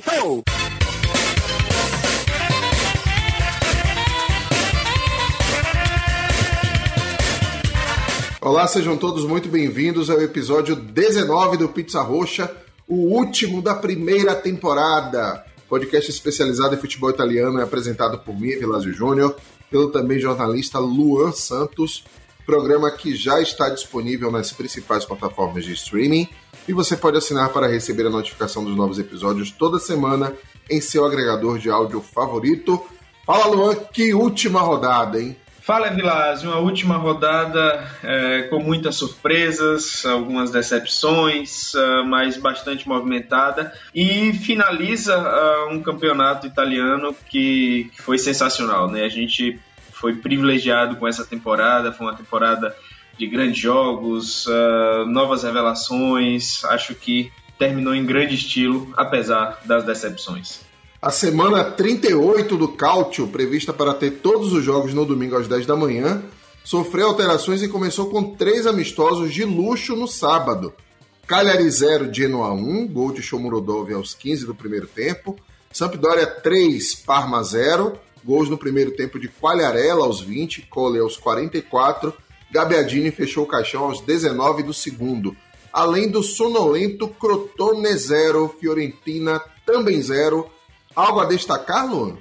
Começou! Olá, sejam todos muito bem-vindos ao episódio 19 do Pizza Roxa, o último da primeira temporada. Podcast especializado em futebol italiano é apresentado por mim, Vilásio Júnior, pelo também jornalista Luan Santos, programa que já está disponível nas principais plataformas de streaming e você pode assinar para receber a notificação dos novos episódios toda semana em seu agregador de áudio favorito. Fala, Luan, que última rodada, hein? Fala, Vilásio, uma última rodada é, com muitas surpresas, algumas decepções, uh, mas bastante movimentada e finaliza uh, um campeonato italiano que, que foi sensacional, né? A gente foi privilegiado com essa temporada, foi uma temporada de grandes jogos, uh, novas revelações. Acho que terminou em grande estilo, apesar das decepções. A semana 38 do Cálcio, prevista para ter todos os jogos no domingo às 10 da manhã, sofreu alterações e começou com três amistosos de luxo no sábado. Cagliari 0, Genoa 1, gol de Shomurodov aos 15 do primeiro tempo. Sampdoria 3, Parma 0, Gols no primeiro tempo de Qualharela aos 20, Cole aos 44, Gabiadini fechou o caixão aos 19 do segundo. Além do sonolento Crotone 0, Fiorentina também 0. Algo a destacar, Luan?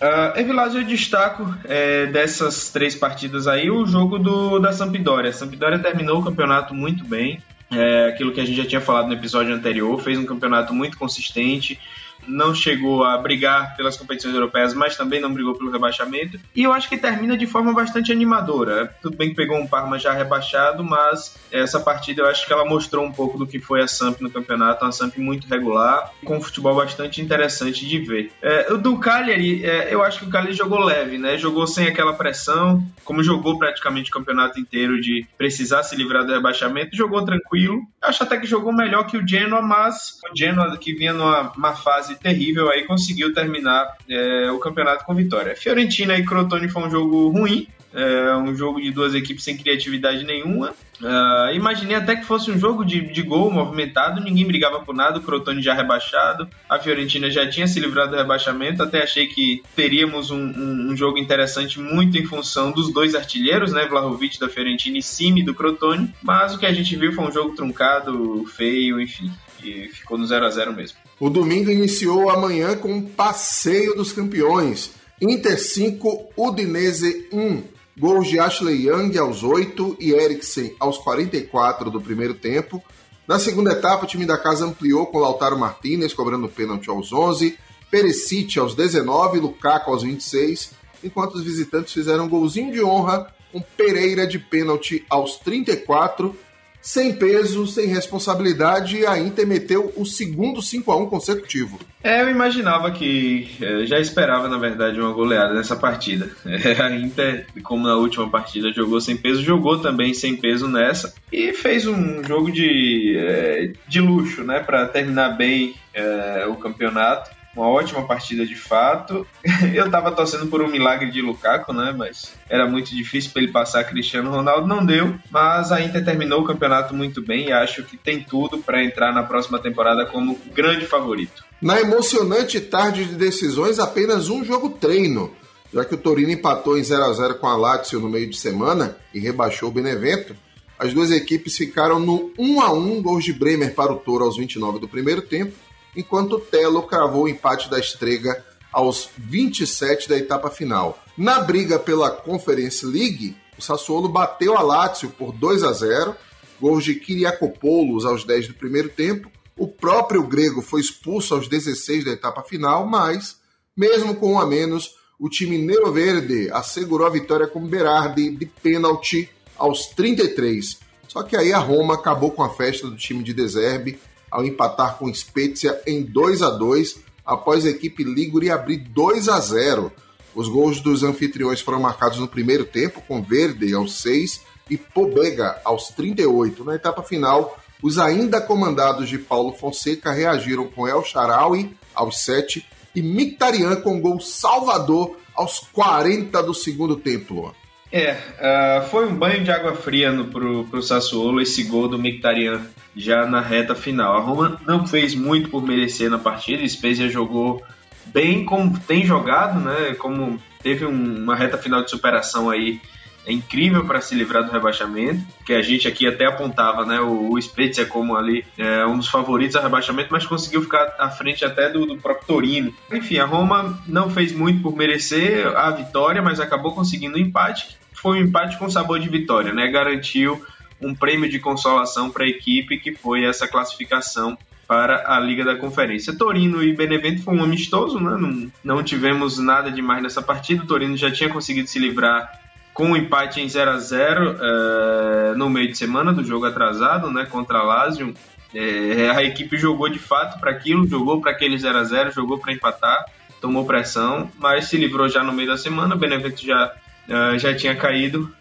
Uh, Evilásio, eu destaco é, dessas três partidas aí o jogo do, da Sampdoria. A Sampdoria terminou o campeonato muito bem, é, aquilo que a gente já tinha falado no episódio anterior, fez um campeonato muito consistente, não chegou a brigar pelas competições europeias, mas também não brigou pelo rebaixamento. E eu acho que termina de forma bastante animadora. Tudo bem que pegou um Parma já rebaixado, mas essa partida eu acho que ela mostrou um pouco do que foi a Samp no campeonato, uma Samp muito regular, com um futebol bastante interessante de ver. É, do Cagliari, é, eu acho que o Cagliari jogou leve, né? Jogou sem aquela pressão, como jogou praticamente o campeonato inteiro de precisar se livrar do rebaixamento, jogou tranquilo. Acho até que jogou melhor que o Genoa, mas o Genoa que vinha numa fase fase terrível aí, conseguiu terminar é, o campeonato com vitória. Fiorentina e Crotone foi um jogo ruim, é, um jogo de duas equipes sem criatividade nenhuma. Uh, imaginei até que fosse um jogo de, de gol movimentado, ninguém brigava por nada, o Crotone já rebaixado, a Fiorentina já tinha se livrado do rebaixamento, até achei que teríamos um, um, um jogo interessante muito em função dos dois artilheiros, né, Vlahovic da Fiorentina e Simi do Crotone, mas o que a gente viu foi um jogo truncado, feio, enfim, e ficou no 0 a 0 mesmo. O domingo iniciou amanhã com um passeio dos campeões. Inter 5, Udinese 1. Gols de Ashley Young aos 8 e Eriksen aos 44 do primeiro tempo. Na segunda etapa, o time da casa ampliou com Lautaro Martinez cobrando pênalti aos 11, Perisic aos 19, Lukaku aos 26, enquanto os visitantes fizeram um golzinho de honra com Pereira de pênalti aos 34 sem peso, sem responsabilidade, e a Inter meteu o segundo 5 a 1 consecutivo. É, eu imaginava que. É, já esperava, na verdade, uma goleada nessa partida. É, a Inter, como na última partida, jogou sem peso, jogou também sem peso nessa e fez um jogo de, é, de luxo, né, para terminar bem é, o campeonato uma ótima partida de fato. Eu tava torcendo por um milagre de Lukaku, né? Mas era muito difícil para ele passar Cristiano Ronaldo, não deu. Mas a Inter terminou o campeonato muito bem e acho que tem tudo para entrar na próxima temporada como grande favorito. Na emocionante tarde de decisões, apenas um jogo treino, já que o Torino empatou em 0 a 0 com a Lazio no meio de semana e rebaixou o Benevento. As duas equipes ficaram no 1 a 1 gols de Bremer para o Toro aos 29 do primeiro tempo enquanto Telo cravou o empate da Estrega aos 27 da etapa final. Na briga pela Conference League, o Sassuolo bateu a Lazio por 2 a 0, gols de Kyriakopoulos aos 10 do primeiro tempo. O próprio grego foi expulso aos 16 da etapa final, mas, mesmo com um a menos, o time Nero Verde assegurou a vitória com Berardi de pênalti aos 33. Só que aí a Roma acabou com a festa do time de Deserbe ao empatar com Spezia em 2 a 2 após a equipe Liguri abrir 2 a 0. Os gols dos anfitriões foram marcados no primeiro tempo, com Verde aos 6 e Pobega aos 38. Na etapa final, os ainda comandados de Paulo Fonseca reagiram com El Sharawi aos 7 e Mictarian com gol salvador aos 40 do segundo tempo. É, uh, foi um banho de água fria pro, pro Sassuolo esse gol do Mictarian já na reta final. A Roma não fez muito por merecer na partida, Spezia jogou bem como tem jogado, né? Como teve um, uma reta final de superação aí é incrível para se livrar do rebaixamento, que a gente aqui até apontava, né, o, o Spezia como ali é, um dos favoritos a rebaixamento, mas conseguiu ficar à frente até do, do, próprio Torino. Enfim, a Roma não fez muito por merecer a vitória, mas acabou conseguindo o um empate. Foi um empate com sabor de vitória, né? Garantiu um prêmio de consolação para a equipe que foi essa classificação para a Liga da Conferência. Torino e Benevento foi um amistoso, né? não, não tivemos nada demais nessa partida. O Torino já tinha conseguido se livrar com um empate em 0 a 0 é, no meio de semana do jogo atrasado né, contra a Lazio. É, a equipe jogou de fato para aquilo, jogou para aquele 0 a 0 jogou para empatar, tomou pressão, mas se livrou já no meio da semana. O Benevento já, é, já tinha caído,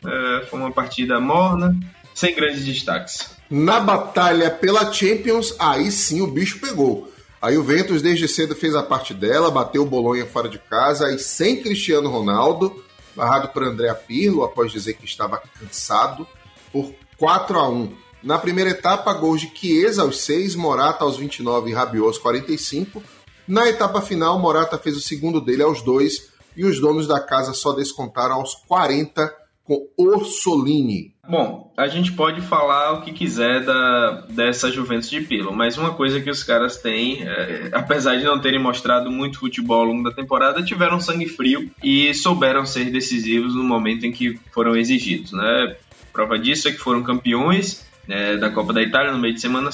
foi uma partida morna, sem grandes destaques. Na batalha pela Champions, aí sim o bicho pegou. A Juventus desde cedo fez a parte dela, bateu o Bolonha fora de casa e sem Cristiano Ronaldo, barrado por André Pirlo após dizer que estava cansado, por 4 a 1. Na primeira etapa, gols de Chiesa aos 6, Morata aos 29 e Rabiot aos 45. Na etapa final, Morata fez o segundo dele aos 2 e os donos da casa só descontaram aos 40 com Orsolini. Bom, a gente pode falar o que quiser da, dessa Juventus de Pirlo, mas uma coisa que os caras têm, é, apesar de não terem mostrado muito futebol ao longo da temporada, tiveram sangue frio e souberam ser decisivos no momento em que foram exigidos. Né? Prova disso é que foram campeões é, da Copa da Itália no meio de semana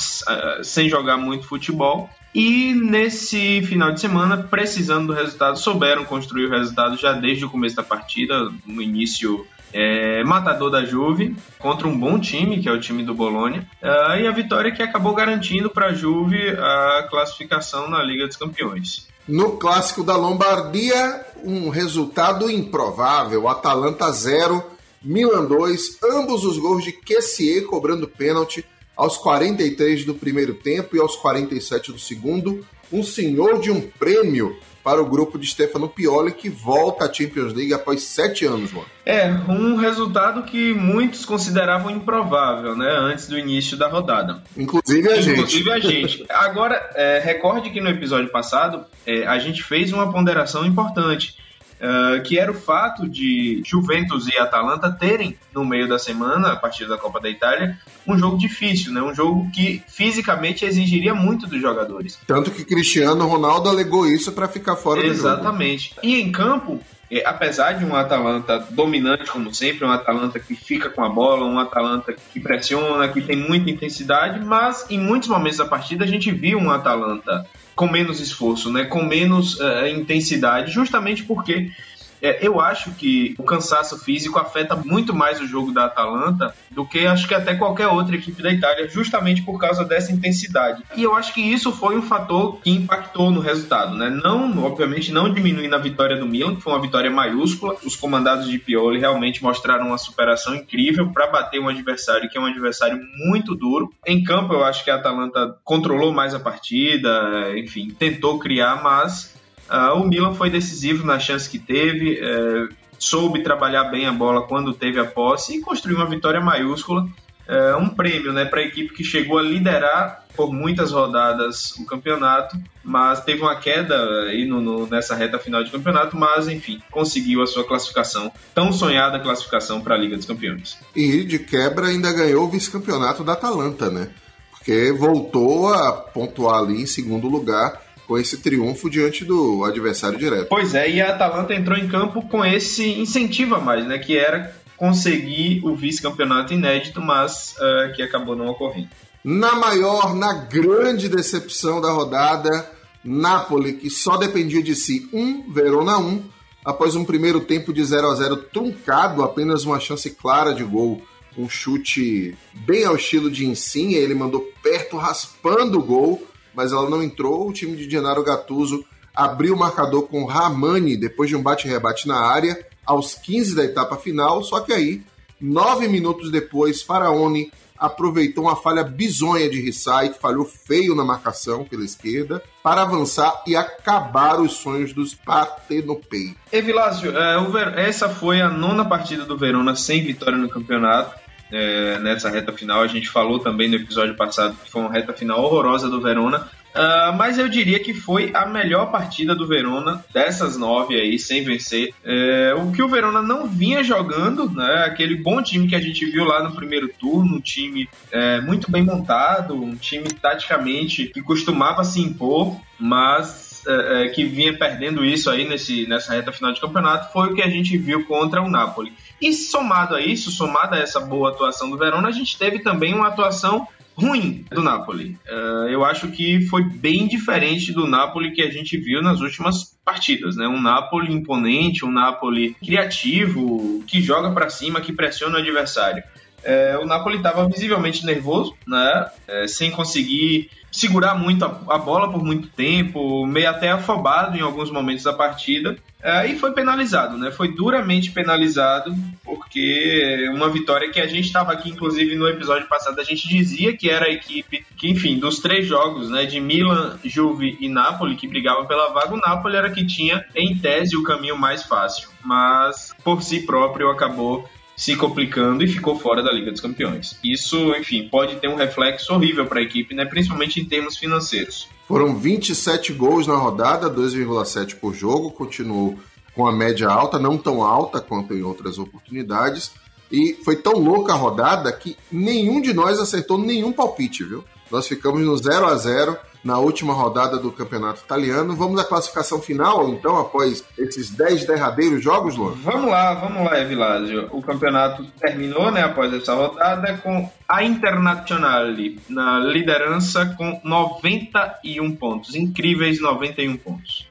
sem jogar muito futebol. E nesse final de semana, precisando do resultado, souberam construir o resultado já desde o começo da partida, no início é, matador da Juve contra um bom time, que é o time do Bolonha, uh, e a vitória que acabou garantindo para a Juve a classificação na Liga dos Campeões. No clássico da Lombardia, um resultado improvável: Atalanta 0, Milan 2, ambos os gols de Kessier cobrando pênalti aos 43 do primeiro tempo e aos 47 do segundo. Um senhor de um prêmio para o grupo de Stefano Pioli, que volta à Champions League após sete anos, mano. É, um resultado que muitos consideravam improvável, né, antes do início da rodada. Inclusive a gente. Inclusive a gente. Agora, é, recorde que no episódio passado é, a gente fez uma ponderação importante Uh, que era o fato de Juventus e Atalanta terem, no meio da semana, a partir da Copa da Itália, um jogo difícil, né? um jogo que fisicamente exigiria muito dos jogadores. Tanto que Cristiano Ronaldo alegou isso para ficar fora Exatamente. do jogo. Exatamente. E em campo, é, apesar de um Atalanta dominante, como sempre, um Atalanta que fica com a bola, um Atalanta que pressiona, que tem muita intensidade, mas em muitos momentos da partida a gente viu um Atalanta com menos esforço, né, com menos uh, intensidade, justamente porque é, eu acho que o cansaço físico afeta muito mais o jogo da Atalanta do que acho que até qualquer outra equipe da Itália, justamente por causa dessa intensidade. E eu acho que isso foi um fator que impactou no resultado, né? Não, obviamente, não diminuindo a vitória do Milan, que foi uma vitória maiúscula. Os comandados de Pioli realmente mostraram uma superação incrível para bater um adversário que é um adversário muito duro. Em campo, eu acho que a Atalanta controlou mais a partida, enfim, tentou criar, mas Uh, o Milan foi decisivo na chance que teve, é, soube trabalhar bem a bola quando teve a posse e construiu uma vitória maiúscula. É, um prêmio né, para a equipe que chegou a liderar por muitas rodadas o campeonato, mas teve uma queda aí no, no, nessa reta final de campeonato, mas enfim, conseguiu a sua classificação, tão sonhada classificação para a Liga dos Campeões. E de quebra ainda ganhou o vice-campeonato da Atalanta, né? Porque voltou a pontuar ali em segundo lugar com esse triunfo diante do adversário direto. Pois é, e a Atalanta entrou em campo com esse incentivo a mais, né? Que era conseguir o vice-campeonato inédito, mas uh, que acabou não ocorrendo. Na maior, na grande decepção da rodada, Napoli, que só dependia de si, um, Verona um, após um primeiro tempo de 0 a 0 truncado, apenas uma chance clara de gol, um chute bem ao estilo de Insigne, ele mandou perto, raspando o gol, mas ela não entrou. O time de Gennaro Gattuso abriu o marcador com Ramani depois de um bate-rebate na área aos 15 da etapa final, só que aí, nove minutos depois, Faraone aproveitou uma falha bizonha de Rissai, que falhou feio na marcação pela esquerda, para avançar e acabar os sonhos dos Partenopei. E Vilásio, é, essa foi a nona partida do Verona sem vitória no campeonato. É, nessa reta final. A gente falou também no episódio passado que foi uma reta final horrorosa do Verona. Uh, mas eu diria que foi a melhor partida do Verona dessas nove aí, sem vencer. É, o que o Verona não vinha jogando, né? Aquele bom time que a gente viu lá no primeiro turno, um time é, muito bem montado, um time taticamente que costumava se impor, mas é, é, que vinha perdendo isso aí nesse, nessa reta final de campeonato, foi o que a gente viu contra o Napoli. E somado a isso, somado a essa boa atuação do Verona, a gente teve também uma atuação ruim do Napoli. Uh, eu acho que foi bem diferente do Napoli que a gente viu nas últimas partidas, né? Um Napoli imponente, um Napoli criativo, que joga para cima, que pressiona o adversário. É, o Napoli estava visivelmente nervoso, né? É, sem conseguir segurar muito a, a, bola por muito tempo, meio até afobado em alguns momentos da partida. É, e foi penalizado, né? Foi duramente penalizado, porque uma vitória que a gente estava aqui, inclusive no episódio passado, a gente dizia que era a equipe que, enfim, dos três jogos, né, de Milan, Juve e Napoli, que brigavam pela vaga, o Napoli era que tinha, em tese, o caminho mais fácil. Mas, por si próprio, acabou se complicando e ficou fora da Liga dos Campeões. Isso, enfim, pode ter um reflexo horrível para a equipe, né, principalmente em termos financeiros. Foram 27 gols na rodada, 2,7 por jogo, continuou com a média alta, não tão alta quanto em outras oportunidades. E foi tão louca a rodada que nenhum de nós acertou nenhum palpite, viu? Nós ficamos no 0 a 0 na última rodada do Campeonato Italiano. Vamos à classificação final, então, após esses 10 derradeiros jogos, Luan? Vamos lá, vamos lá, Evilásio. O campeonato terminou, né, após essa rodada, com a Internazionale na liderança com 91 pontos. Incríveis 91 pontos.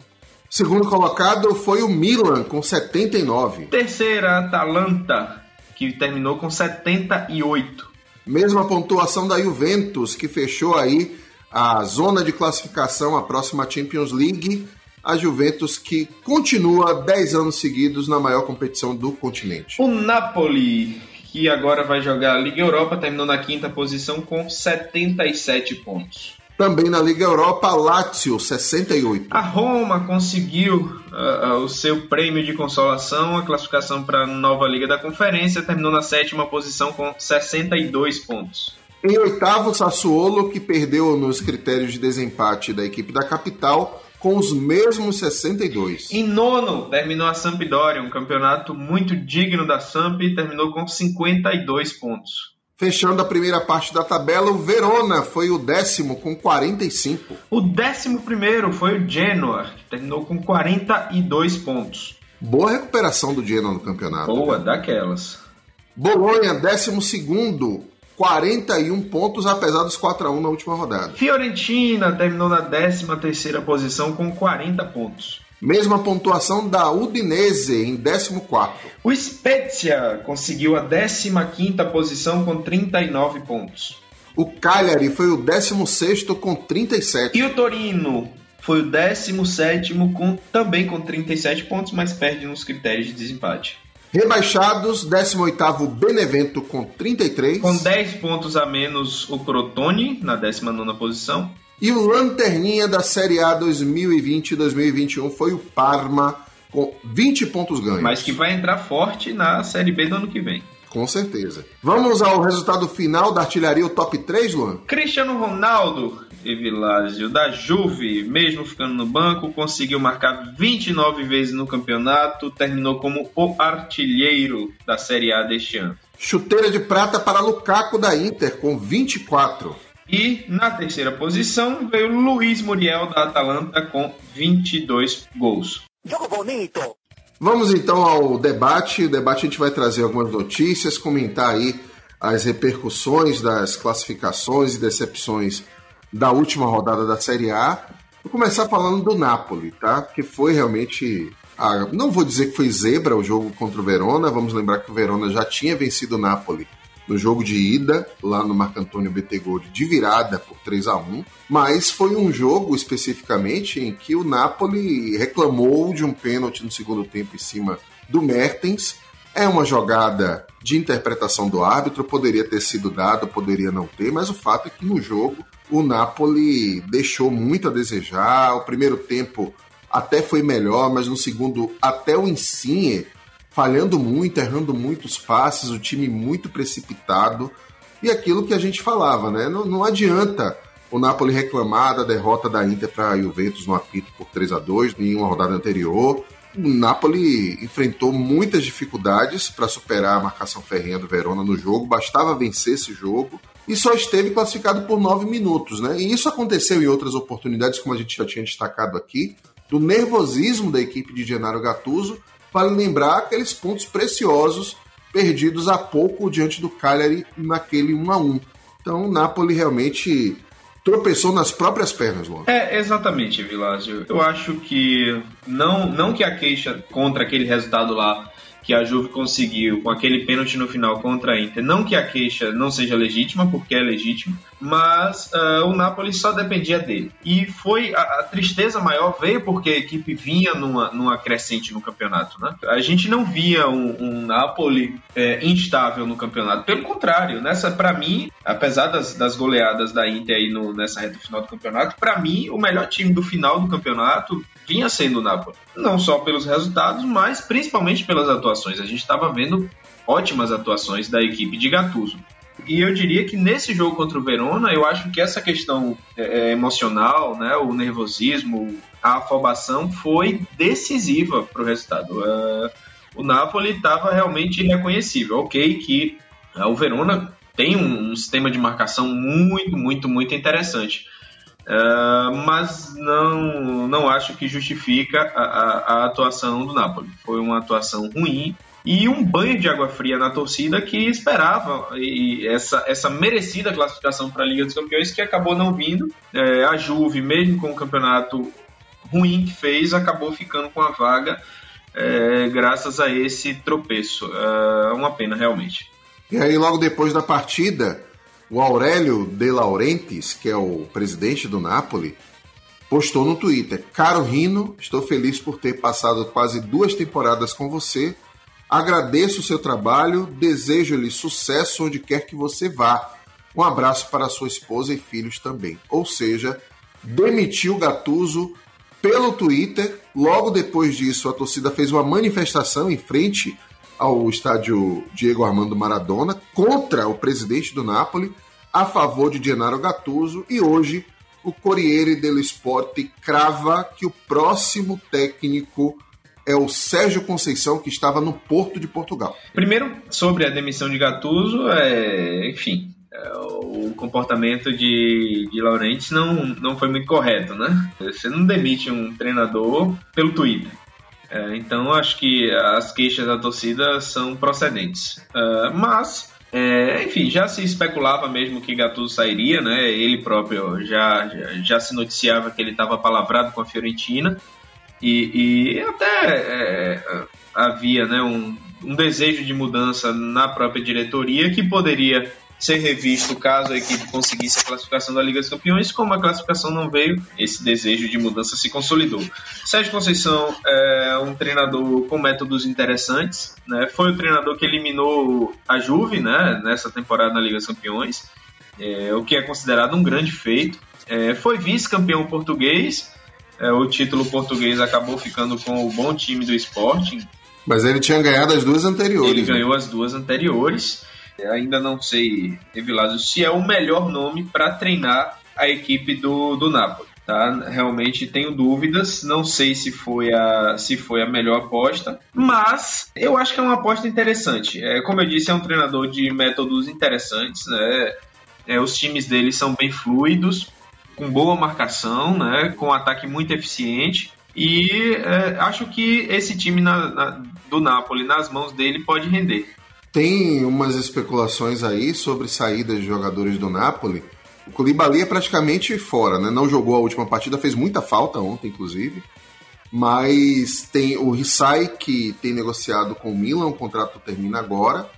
Segundo colocado foi o Milan, com 79. Terceira, Atalanta, que terminou com 78. Mesma pontuação da Juventus, que fechou aí a zona de classificação, a próxima Champions League, a Juventus que continua 10 anos seguidos na maior competição do continente. O Napoli, que agora vai jogar a Liga Europa, terminou na quinta posição com 77 pontos. Também na Liga Europa, Lazio, 68. A Roma conseguiu uh, uh, o seu prêmio de consolação, a classificação para a nova Liga da Conferência, terminou na sétima posição com 62 pontos. Em oitavo, Sassuolo, que perdeu nos critérios de desempate da equipe da capital, com os mesmos 62. Em nono, terminou a Sampdoria, um campeonato muito digno da Samp, e terminou com 52 pontos. Fechando a primeira parte da tabela, o Verona foi o décimo com 45. O décimo primeiro foi o Genoa, que terminou com 42 pontos. Boa recuperação do Genoa no campeonato. Boa, né? daquelas. Bolonha, décimo segundo, 41 pontos, apesar dos 4 a 1 na última rodada. Fiorentina terminou na 13 terceira posição com 40 pontos. Mesma pontuação da Udinese em 14. O Spezia conseguiu a 15 posição com 39 pontos. O Cagliari foi o 16 com 37. E o Torino foi o 17 com, também com 37 pontos, mas perde nos critérios de desempate. Rebaixados, 18º Benevento com 33. Com 10 pontos a menos o Crotone, na 19ª posição. E o lanterninha da Série A 2020-2021 foi o Parma, com 20 pontos ganhos. Mas que vai entrar forte na Série B do ano que vem. Com certeza. Vamos ao resultado final da artilharia, o top 3, Luan? Cristiano Ronaldo Evilásio da Juve, mesmo ficando no banco, conseguiu marcar 29 vezes no campeonato, terminou como o artilheiro da Série A deste ano. Chuteira de prata para Lukaku da Inter, com 24. E na terceira posição veio Luiz Muriel da Atalanta com 22 gols. Jogo bonito! Vamos então ao debate. O debate a gente vai trazer algumas notícias, comentar aí as repercussões das classificações e decepções da última rodada da Série A. Vou começar falando do Napoli, tá? Que foi realmente. A, não vou dizer que foi zebra o jogo contra o Verona, vamos lembrar que o Verona já tinha vencido o Napoli no jogo de ida, lá no Marco Antônio Bettegoldi, de virada por 3 a 1 mas foi um jogo especificamente em que o Napoli reclamou de um pênalti no segundo tempo em cima do Mertens. É uma jogada de interpretação do árbitro, poderia ter sido dado, poderia não ter, mas o fato é que no jogo o Napoli deixou muito a desejar. O primeiro tempo até foi melhor, mas no segundo, até o Insigne falhando muito, errando muitos passes, o time muito precipitado. E aquilo que a gente falava, né? Não, não adianta o Napoli reclamar da derrota da Inter para a Juventus no apito por 3 a 2 em uma rodada anterior. O Napoli enfrentou muitas dificuldades para superar a marcação ferrenha do Verona no jogo, bastava vencer esse jogo e só esteve classificado por nove minutos, né? E isso aconteceu em outras oportunidades, como a gente já tinha destacado aqui, do nervosismo da equipe de Gennaro Gattuso, para lembrar aqueles pontos preciosos perdidos há pouco diante do Cagliari naquele 1 a 1. Então, o Napoli realmente tropeçou nas próprias pernas, Luan. É, exatamente, Vilásio. Eu acho que não, não que a queixa contra aquele resultado lá que a Juve conseguiu com aquele pênalti no final contra a Inter. Não que a queixa não seja legítima, porque é legítima, mas uh, o Napoli só dependia dele. E foi a, a, tristeza maior veio porque a equipe vinha numa, numa crescente no campeonato. Né? A gente não via um, um Napoli é, instável no campeonato. Pelo contrário, nessa para mim, apesar das, das goleadas da Inter aí no, nessa reta final do campeonato, para mim o melhor time do final do campeonato vinha sendo o Napoli. Não só pelos resultados, mas principalmente pelas atuações. A gente estava vendo ótimas atuações da equipe de Gattuso. E eu diria que nesse jogo contra o Verona, eu acho que essa questão é, é emocional, né, o nervosismo, a afobação foi decisiva para o resultado. Uh, o Napoli estava realmente irreconhecível. Ok, que uh, o Verona tem um, um sistema de marcação muito, muito, muito interessante Uh, mas não, não acho que justifica a, a, a, atuação do Napoli. Foi uma atuação ruim e um banho de água fria na torcida que esperava essa, essa merecida classificação para a Liga dos Campeões que acabou não vindo. É, a Juve, mesmo com o campeonato ruim que fez, acabou ficando com a vaga é, graças a esse tropeço. É uma pena, realmente. E aí, logo depois da partida, o Aurélio De Laurentiis, que é o presidente do Napoli, postou no Twitter: Caro Rino, estou feliz por ter passado quase duas temporadas com você. Agradeço o seu trabalho, desejo-lhe sucesso onde quer que você vá. Um abraço para sua esposa e filhos também. Ou seja, demitiu Gattuso pelo Twitter. Logo depois disso, a torcida fez uma manifestação em frente ao estádio Diego Armando Maradona contra o presidente do Napoli, a favor de Gennaro Gattuso, e hoje o Corriere dello Sport crava que o próximo técnico é o Sérgio Conceição, que estava no Porto de Portugal. Primeiro, sobre a demissão de Gattuso, é, enfim, é, o comportamento de, de não, não foi muito correto, né? Você não demite um treinador pelo Twitter. É, então acho que as queixas da torcida são procedentes. É, mas, é, enfim, já se especulava mesmo que Gattuso sairia, né? Ele próprio já, já, já se noticiava que ele estava palavrado com a Fiorentina e, e até é, havia né, um, um desejo de mudança na própria diretoria que poderia ser revisto caso a equipe conseguisse a classificação da Liga dos Campeões. Como a classificação não veio, esse desejo de mudança se consolidou. Sérgio Conceição é um treinador com métodos interessantes. Né? Foi o treinador que eliminou a Juve né? nessa temporada na Liga dos Campeões, é, o que é considerado um grande feito. É, foi vice-campeão português. É, o título português acabou ficando com o bom time do Sporting. Mas ele tinha ganhado as duas anteriores. Ele né? ganhou as duas anteriores. Ainda não sei, Evilásio, se é o melhor nome para treinar a equipe do, do Napoli. Tá? Realmente tenho dúvidas, não sei se foi, a, se foi a melhor aposta, mas eu acho que é uma aposta interessante. É, como eu disse, é um treinador de métodos interessantes, né? É, os times dele são bem fluidos, com boa marcação, né? com ataque muito eficiente. E é, acho que esse time na, na, do Napoli, nas mãos dele, pode render. Tem umas especulações aí sobre saídas de jogadores do Napoli. O Koulibaly é praticamente fora, né? Não jogou a última partida, fez muita falta ontem, inclusive. Mas tem o Rissai, que tem negociado com o Milan, o contrato termina agora.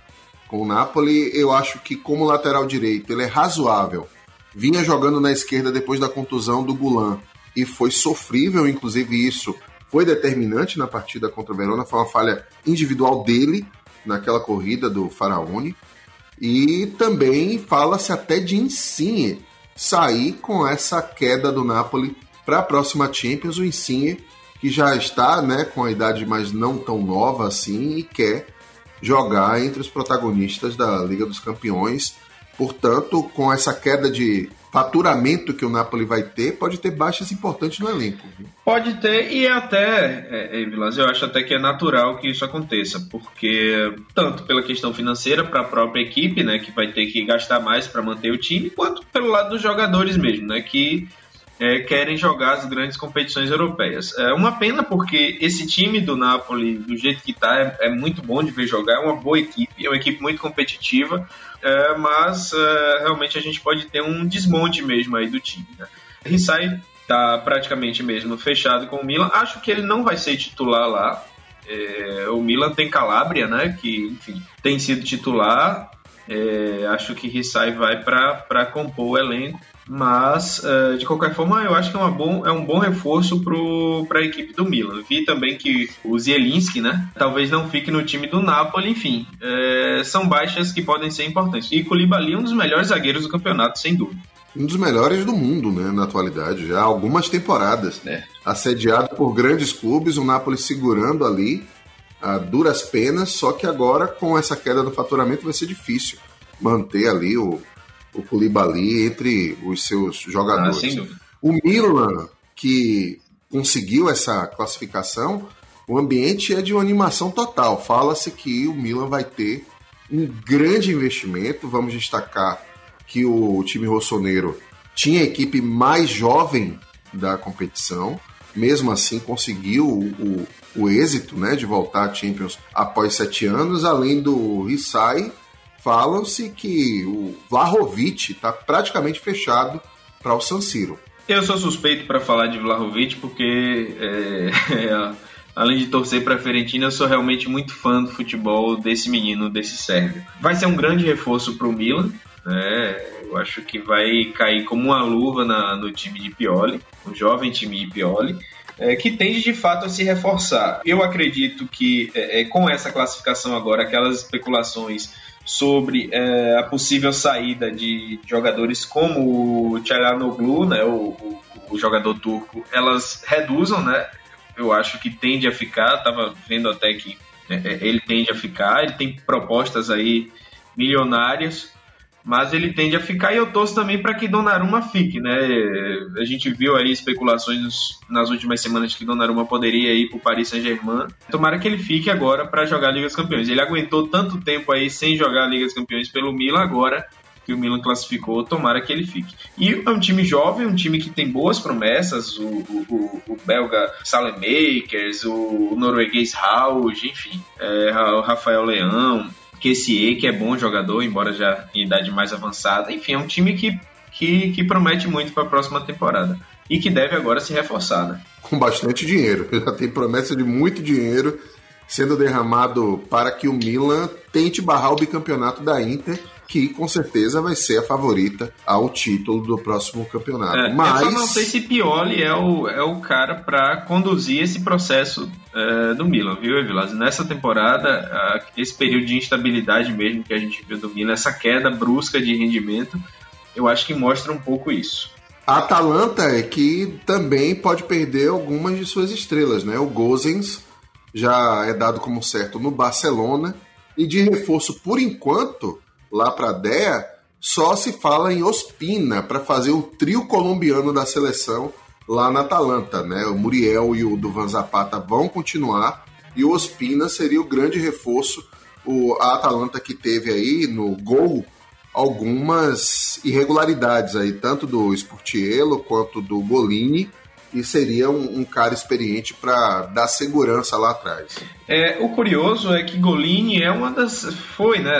Com o Napoli, eu acho que como lateral direito ele é razoável. Vinha jogando na esquerda depois da contusão do Gulan e foi sofrível, inclusive isso foi determinante na partida contra o Verona, foi uma falha individual dele, naquela corrida do Faraone. E também fala-se até de Insigne sair com essa queda do Napoli para a próxima Champions. O Insigne que já está né, com a idade mais não tão nova assim e quer jogar entre os protagonistas da Liga dos Campeões. Portanto, com essa queda de faturamento que o Napoli vai ter, pode ter baixas importantes no elenco. Pode ter, e até, é, é, Vilas, eu acho até que é natural que isso aconteça, porque tanto pela questão financeira para a própria equipe, né, que vai ter que gastar mais para manter o time, quanto pelo lado dos jogadores mesmo, né, que é, querem jogar as grandes competições europeias. É uma pena porque esse time do Napoli, do jeito que está, é, é, muito bom de ver jogar, é uma boa equipe, é uma equipe muito competitiva, é, mas é, realmente a gente pode ter um desmonte mesmo aí do time. Né? Rissai está praticamente mesmo fechado com o Milan, acho que ele não vai ser titular lá. É, o Milan tem Calabria, né, que enfim, tem sido titular. É, acho que Rissai vai para compor o elenco mas, uh, de qualquer forma, eu acho que é, bom, é um bom reforço para a equipe do Milan. Vi também que o Zielinski, né? Talvez não fique no time do Napoli, enfim. Uh, são baixas que podem ser importantes. E Koulibaly é um dos melhores zagueiros do campeonato, sem dúvida. Um dos melhores do mundo, né, na atualidade, já há algumas temporadas. É. Assediado por grandes clubes, o Napoli segurando ali a duras penas, só que agora, com essa queda do faturamento, vai ser difícil manter ali o, o Koulibaly entre os seus jogadores. Ah, o Milan, que conseguiu essa classificação, o ambiente é de uma animação total. Fala-se que o Milan vai ter um grande investimento. Vamos destacar que o time rossoneiro tinha a equipe mais jovem da competição, mesmo assim conseguiu o, o, o êxito né, de voltar à Champions após sete anos, além do Rissai falam-se que o Vlahovic está praticamente fechado para o San Siro. Eu sou suspeito para falar de Vlahovic porque, é, é, além de torcer para a Fiorentina, eu sou realmente muito fã do futebol desse menino, desse sérvio. Vai ser um grande reforço para o Milan, né? Eu acho que vai cair como uma luva na, no time de Pioli, um jovem time de Pioli. É, que tende de fato a se reforçar. Eu acredito que é, é com essa classificação agora, aquelas especulações sobre é, a possível saída de jogadores como o Çalhanoğlu, né, o, o, o, jogador turco, elas reduzam, né? Eu acho que tende a ficar, estava vendo até que é, é, ele tende a ficar, ele tem propostas aí milionárias mas ele tende a ficar e eu torço também para que Donnarumma fique, né? A gente viu aí especulações nas últimas semanas que Donnarumma poderia ir para o Paris Saint-Germain. Tomara que ele fique agora para jogar a Liga dos Campeões. Ele aguentou tanto tempo aí sem jogar a Liga dos Campeões pelo Milan, agora que o Milan classificou, tomara que ele fique. E é um time jovem, um time que tem boas promessas, o, o, o belga Salemakers, o, norueguês Rauge, enfim, é, o Rafael Leão, Kessie, que é bom jogador, embora já em idade mais avançada. Enfim, é um time que, que, que promete muito para a próxima temporada e que deve agora se reforçar. Né? Com bastante dinheiro. Já tem promessa de muito dinheiro sendo derramado para que o Milan tente barrar o bicampeonato da Inter que com certeza vai ser a favorita ao título do próximo campeonato. É, Mas... Eu não sei se Pioli é o, é o cara para conduzir esse processo é, do Milan, viu, Evilas? Nessa temporada, esse período de instabilidade mesmo que a gente viu do Milan, essa queda brusca de rendimento, eu acho que mostra um pouco isso. A Atalanta é que também pode perder algumas de suas estrelas, né? O Gozens já é dado como certo no Barcelona e de reforço por enquanto lá para a DEA, só se fala em Ospina para fazer o trio colombiano da seleção lá na Atalanta, né? O Muriel e o Duvan Zapata vão continuar e o Ospina seria o grande reforço. O, a Atalanta que teve aí no gol algumas irregularidades aí, tanto do Sportiello quanto do Golini, e seria um, um cara experiente para dar segurança lá atrás. É, o curioso é que Golini é uma das foi, né,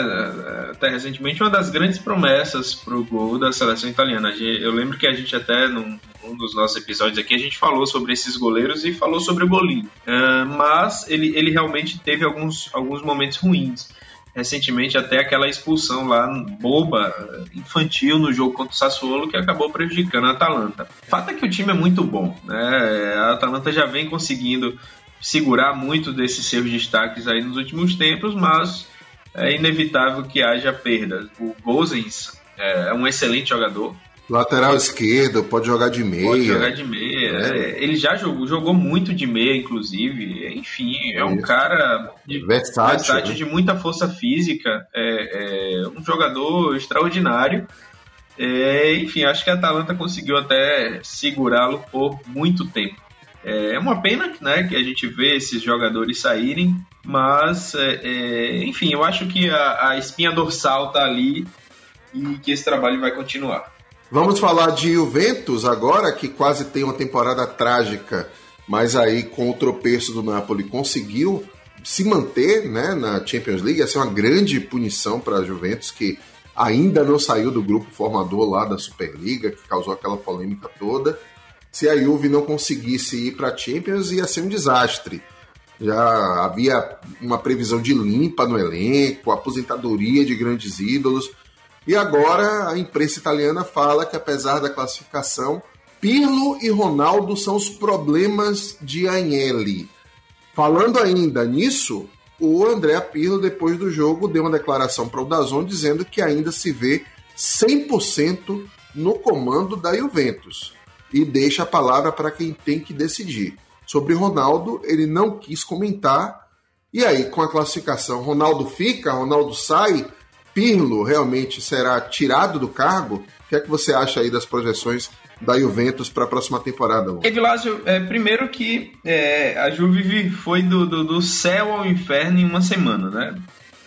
até recentemente uma das grandes promessas para o gol da seleção italiana. Eu lembro que a gente até num, um dos nossos episódios aqui a gente falou sobre esses goleiros e falou sobre o Golini, uh, mas ele, ele realmente teve alguns, alguns momentos ruins recentemente até aquela expulsão lá boba, infantil no jogo contra o Sassuolo que acabou prejudicando a Atalanta. O fato é que o time é muito bom, né? A Atalanta já vem conseguindo segurar muito desses seus destaques aí nos últimos tempos, mas é inevitável que haja perdas. O Gozens é um excelente jogador. Lateral esquerdo, pode jogar de meia. Pode jogar de meia. É, ele já jogou, jogou muito de meia, inclusive. Enfim, é um Isso. cara de, versátil, versátil né? de muita força física, é, é um jogador extraordinário. É, enfim, acho que a Atalanta conseguiu até segurá-lo por muito tempo. É uma pena né, que a gente vê esses jogadores saírem, mas, é, é, enfim, eu acho que a, a espinha dorsal está ali e que esse trabalho vai continuar. Vamos falar de Juventus agora, que quase tem uma temporada trágica, mas aí com o tropeço do Napoli conseguiu se manter né, na Champions League. Essa é uma grande punição para a Juventus, que ainda não saiu do grupo formador lá da Superliga, que causou aquela polêmica toda. Se a Juve não conseguisse ir para a Champions, ia ser um desastre. Já havia uma previsão de limpa no elenco, aposentadoria de grandes ídolos. E agora a imprensa italiana fala que, apesar da classificação, Pirlo e Ronaldo são os problemas de Agnelli. Falando ainda nisso, o André Pirlo, depois do jogo, deu uma declaração para o Dazon dizendo que ainda se vê 100% no comando da Juventus e deixa a palavra para quem tem que decidir. Sobre Ronaldo, ele não quis comentar. E aí, com a classificação, Ronaldo fica, Ronaldo sai, Pirlo realmente será tirado do cargo? O que é que você acha aí das projeções da Juventus para a próxima temporada? Evilásio, é, primeiro que é, a Juve foi do, do, do, céu ao inferno em uma semana, né?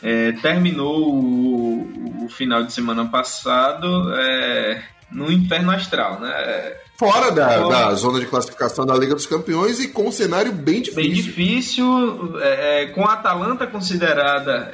É, terminou o, o, final de semana passado é, no inferno astral, né? Fora da, Fora. da zona de classificação da Liga dos Campeões e com um cenário bem difícil. Bem difícil, é, é, com a Atalanta considerada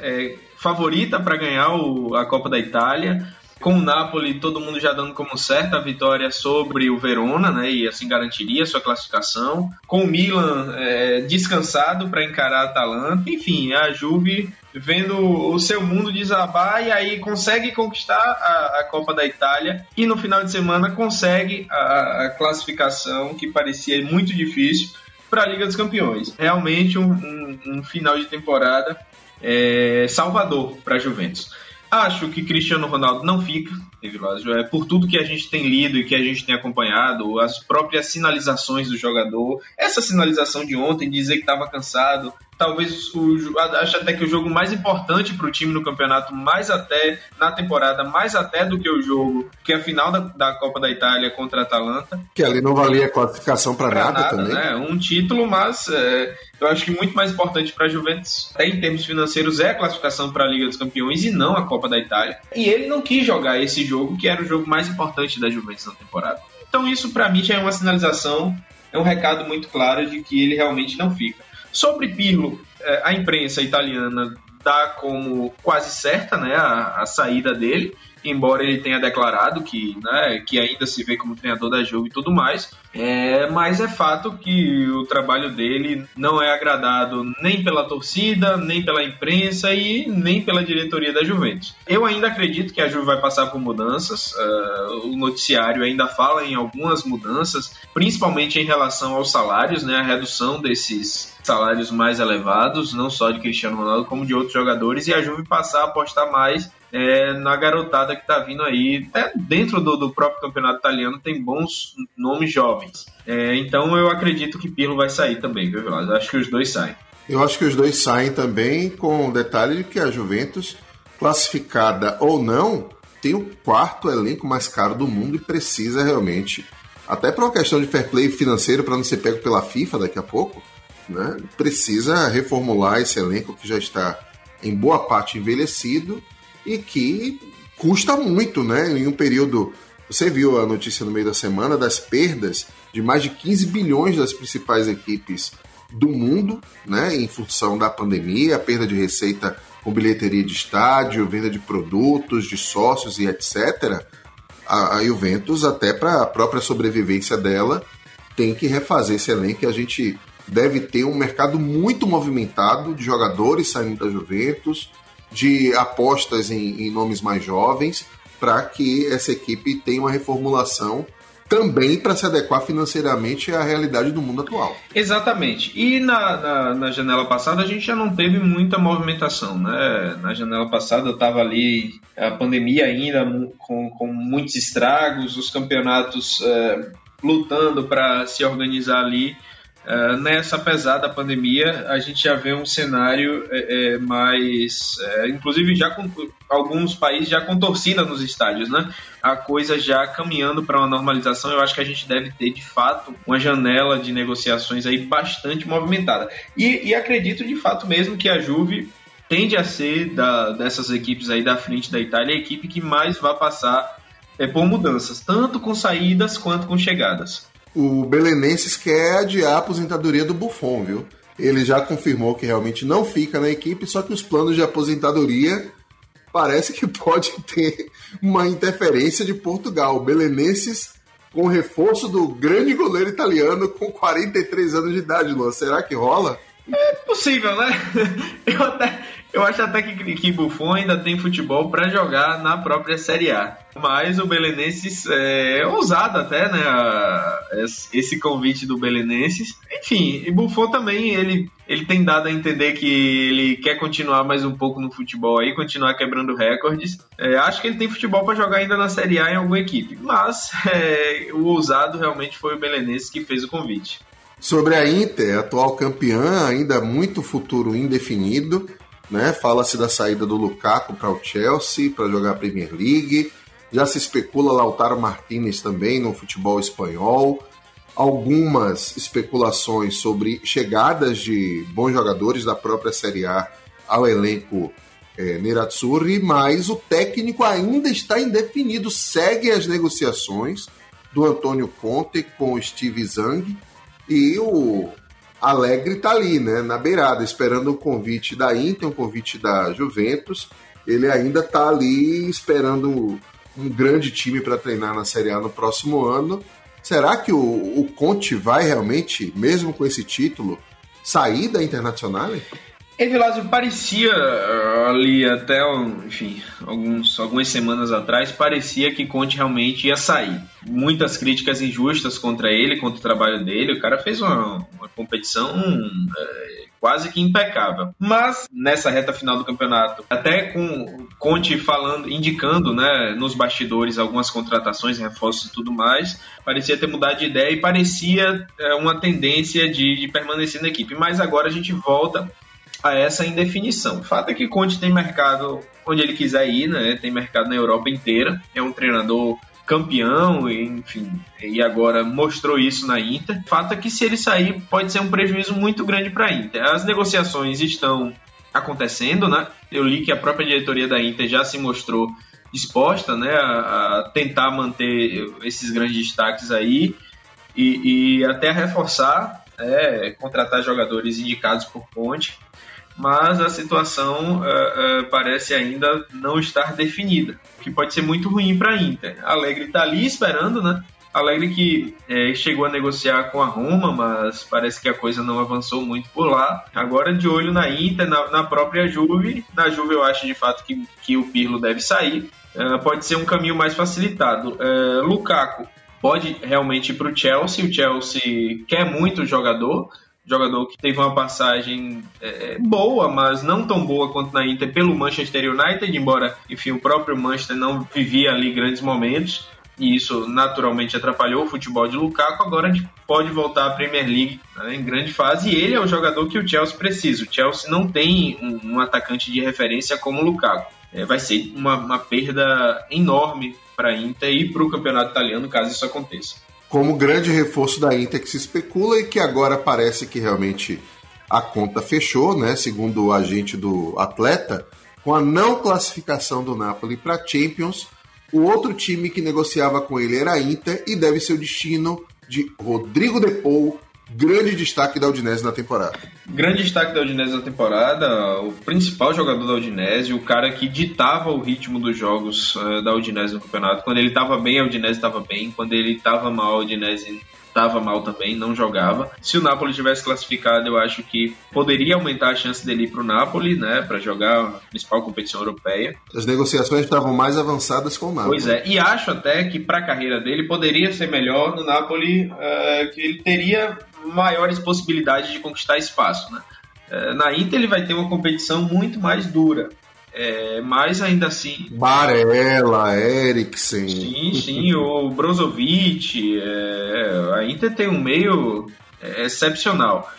favorita para ganhar o, a Copa da Itália. Com o Napoli, todo mundo já dando como certa a vitória sobre o Verona, né? E assim garantiria sua classificação. Com o Milan é, descansado para encarar a Atalanta. Enfim, a Juve vendo o seu mundo desabar e aí consegue conquistar a, a Copa da Itália e no final de semana consegue a, a classificação que parecia muito difícil para a Liga dos Campeões. Realmente um, um, um final de temporada é, Salvador para a Juventus. Acho que Cristiano Ronaldo não fica, é, por tudo que a gente tem lido e que a gente tem acompanhado, as próprias sinalizações do jogador, essa sinalização de ontem, dizer que estava cansado, talvez o, acho até que o jogo mais importante para o time no campeonato, mais até na temporada, mais até do que o jogo, que é a final da, da Copa da Itália contra a Atalanta. Que ali não valia classificação para nada, nada, também. Né? Um título, mas é, eu acho que muito mais importante para a Juventus, até em termos financeiros, é a classificação para a Liga dos Campeões e não a Copa da Itália. E ele não quis jogar esse jogo, que era o jogo mais importante da Juventus na temporada. Então isso para mim já é uma sinalização, é um recado muito claro de que ele realmente não fica. Sobre Pirlo, é, a imprensa italiana dá como quase certa né, a, a saída dele embora ele tenha declarado que, né, que ainda se vê como treinador da Juve e tudo mais, é, mas é fato que o trabalho dele não é agradado nem pela torcida, nem pela imprensa e nem pela diretoria da Juventus. Eu ainda acredito que a Juve vai passar por mudanças, uh, o noticiário ainda fala em algumas mudanças, principalmente em relação aos salários, né, a redução desses salários mais elevados, não só de Cristiano Ronaldo, como de outros jogadores, e a Juve passar a apostar mais é, na garotada que está vindo aí. Até dentro do, do, próprio campeonato italiano tem bons nomes jovens. É, então eu acredito que Pirlo vai sair também, viu, Veloz? Acho que os dois saem. Eu acho que os dois saem também, com o detalhe de que a Juventus, classificada ou não, tem o quarto elenco mais caro do mundo e precisa realmente, até por uma questão de fair play financeiro para não ser pego pela FIFA daqui a pouco, né? precisa reformular esse elenco que já está em boa parte envelhecido e que custa muito, né? Em um período. Você viu a notícia no meio da semana das perdas de mais de 15 bilhões das principais equipes do mundo, né? Em função da pandemia, a perda de receita com bilheteria de estádio, venda de produtos, de sócios e etc. A, Juventus, até para a própria sobrevivência dela, tem que refazer esse elenco e a gente deve ter um mercado muito movimentado de jogadores saindo da Juventus, de apostas em, em nomes mais jovens, para que essa equipe tenha uma reformulação também para se adequar financeiramente à realidade do mundo atual. Exatamente. E na, na, na, janela passada a gente já não teve muita movimentação, né? Na janela passada estava ali a pandemia ainda com, com muitos estragos, os campeonatos é, lutando para se organizar ali. Uh, nessa pesada pandemia, a gente já vê um cenário é, é, mais. É, inclusive, já com alguns países já com torcida nos estádios, né? A coisa já caminhando para uma normalização. Eu acho que a gente deve ter, de fato, uma janela de negociações aí bastante movimentada. E, e acredito, de fato, mesmo que a Juve tende a ser, da, dessas equipes aí da frente da Itália, a equipe que mais vai passar é, por mudanças, tanto com saídas quanto com chegadas o Belenenses quer adiar a aposentadoria do Buffon, viu? Ele já confirmou que realmente não fica na equipe, só que os planos de aposentadoria parece que pode ter uma interferência de Portugal. O Belenenses com reforço do grande goleiro italiano com 43 anos de idade, Luan. Será que rola? É possível, né? Eu, até, eu acho até que, que Buffon ainda tem futebol para jogar na própria Série A. Mas o Belenenses é, é ousado até, né? Esse convite do Belenenses. Enfim, e Buffon também, ele, ele tem dado a entender que ele quer continuar mais um pouco no futebol aí, continuar quebrando recordes. É, acho que ele tem futebol para jogar ainda na Série A em alguma equipe. Mas é, o ousado realmente foi o Belenenses que fez o convite. Sobre a Inter, atual campeã, ainda muito futuro indefinido. Né? Fala-se da saída do Lukaku para o Chelsea para jogar a Premier League. Já se especula Lautaro Martinez também no futebol espanhol. Algumas especulações sobre chegadas de bons jogadores da própria Série A ao elenco é, Nerazzurri, mas o técnico ainda está indefinido. Segue as negociações do Antônio Conte com o Steve Zang e o Alegre está ali, né, na beirada, esperando o convite da Inter, o convite da Juventus. Ele ainda está ali esperando um grande time para treinar na Série A no próximo ano. Será que o, o Conte vai realmente, mesmo com esse título, sair da Internacional? Evilásio parecia uh, ali até, enfim, alguns, algumas semanas atrás, parecia que Conte realmente ia sair. Muitas críticas injustas contra ele, contra o trabalho dele. O cara fez uma, uma competição uh, quase que impecável. Mas nessa reta final do campeonato, até com Conte falando, indicando, né, nos bastidores algumas contratações, reforços e tudo mais, parecia ter mudado de ideia e parecia uh, uma tendência de, de permanecer na equipe. Mas agora a gente volta a essa indefinição. O fato é que Conte tem mercado onde ele quiser ir, né? Tem mercado na Europa inteira. É um treinador campeão, enfim, e agora mostrou isso na Inter. O fato é que se ele sair, pode ser um prejuízo muito grande para a Inter. As negociações estão acontecendo, né? Eu li que a própria diretoria da Inter já se mostrou disposta, né, a, a tentar manter esses grandes destaques aí e, e até reforçar, é, contratar jogadores indicados por Conte mas a situação uh, uh, parece ainda não estar definida, o que pode ser muito ruim para a Inter. Alegre está ali esperando, né? Alegre que é, chegou a negociar com a Roma, mas parece que a coisa não avançou muito por lá. Agora de olho na Inter, na, na própria Juve. Na Juve eu acho de fato que, que o Pirlo deve sair. Uh, pode ser um caminho mais facilitado. Lukaku pode realmente ir para o Chelsea. O Chelsea quer muito o jogador jogador que teve uma passagem é, boa, mas não tão boa quanto na Inter pelo Manchester United, embora, enfim, o próprio Manchester não vivia ali grandes momentos. E isso naturalmente atrapalhou o futebol de Lukaku. Agora pode voltar à Premier League né, em grande fase. E ele é o jogador que o Chelsea precisa. O Chelsea não tem um, um atacante de referência como o Lukaku. É, vai ser uma, uma perda enorme para a Inter e para o campeonato italiano caso isso aconteça como grande reforço da Inter que se especula e que agora parece que realmente a conta fechou, né? Segundo o agente do atleta, com a não classificação do Napoli para Champions, o outro time que negociava com ele era a Inter e deve ser o destino de Rodrigo De Paul, grande destaque da Udinese na temporada. Grande destaque da Udinese na temporada, o principal jogador da Udinese, o cara que ditava o ritmo dos jogos uh, da Udinese no campeonato. Quando ele estava bem, a Udinese estava bem. Quando ele estava mal, a Udinese estava mal também, não jogava. Se o Napoli tivesse classificado, eu acho que poderia aumentar a chance dele ir para o Napoli, né, para jogar a principal competição europeia. As negociações estavam mais avançadas com o Napoli. Pois é, e acho até que para a carreira dele poderia ser melhor no Napoli, uh, que ele teria maiores possibilidades de conquistar espaço. Né? É, na Inter ele vai ter uma competição muito mais dura. É, mas ainda assim. Barella, Eriksen. Sim, sim, o Brozovic. É, a Inter tem um meio é, excepcional.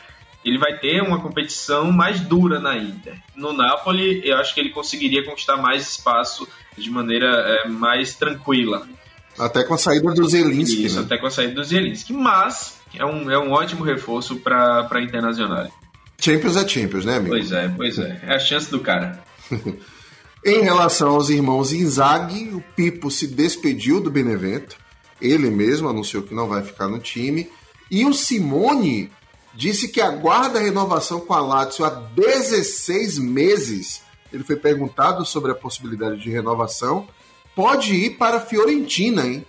Ele vai ter uma competição mais dura na Inter. No Napoli, eu acho que ele conseguiria conquistar mais espaço de maneira é, mais tranquila. Até com a saída do Zelinski. Isso, né? até com a saída do Zelinski. Mas é um, é um ótimo reforço para a Internacional. Champions é Champions, né, amigo? Pois é, pois é. É a chance do cara. Em relação aos irmãos Inzaghi, o Pipo se despediu do Benevento. Ele mesmo anunciou que não vai ficar no time. E o Simone disse que aguarda a renovação com a Lazio há 16 meses. Ele foi perguntado sobre a possibilidade de renovação. Pode ir para a Fiorentina, hein?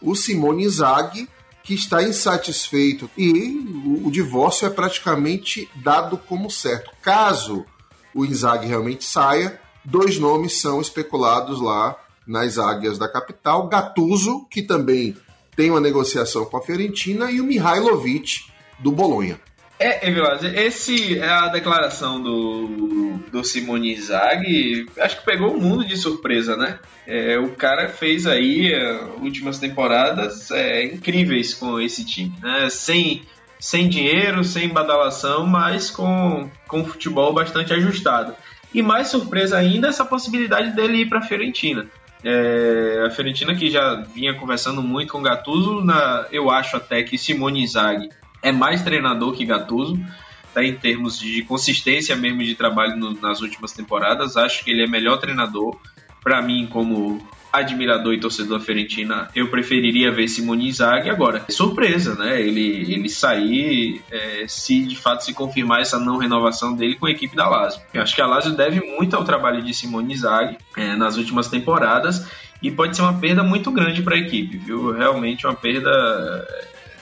O Simone Inzaghi que está insatisfeito e o, o divórcio é praticamente dado como certo. Caso o Inzaghi realmente saia, dois nomes são especulados lá nas águias da capital: Gattuso, que também tem uma negociação com a Fiorentina, e o Mihailovic do Bolonha. É, Evilás, esse é a declaração do, do Simone Inzaghi, acho que pegou o mundo de surpresa, né? É, o cara fez aí uh, últimas temporadas é, incríveis com esse time, né? Sem, sem dinheiro, sem badalação, mas com, com futebol bastante ajustado. E mais surpresa ainda essa possibilidade dele ir para a Fiorentina. É, a Fiorentina que já vinha conversando muito com Gattuso, na, eu acho até que Simone Inzaghi é mais treinador que Gattuso, tá, em termos de consistência mesmo de trabalho no, nas últimas temporadas. Acho que ele é melhor treinador. Para mim, como admirador e torcedor Fiorentina, eu preferiria ver Simone Inzaghi agora. Surpresa, né? Ele, ele sair, é, se de fato se confirmar essa não renovação dele com a equipe da Lazio. Eu acho que a Lazio deve muito ao trabalho de Simone Inzaghi é, nas últimas temporadas e pode ser uma perda muito grande para a equipe, viu? Realmente uma perda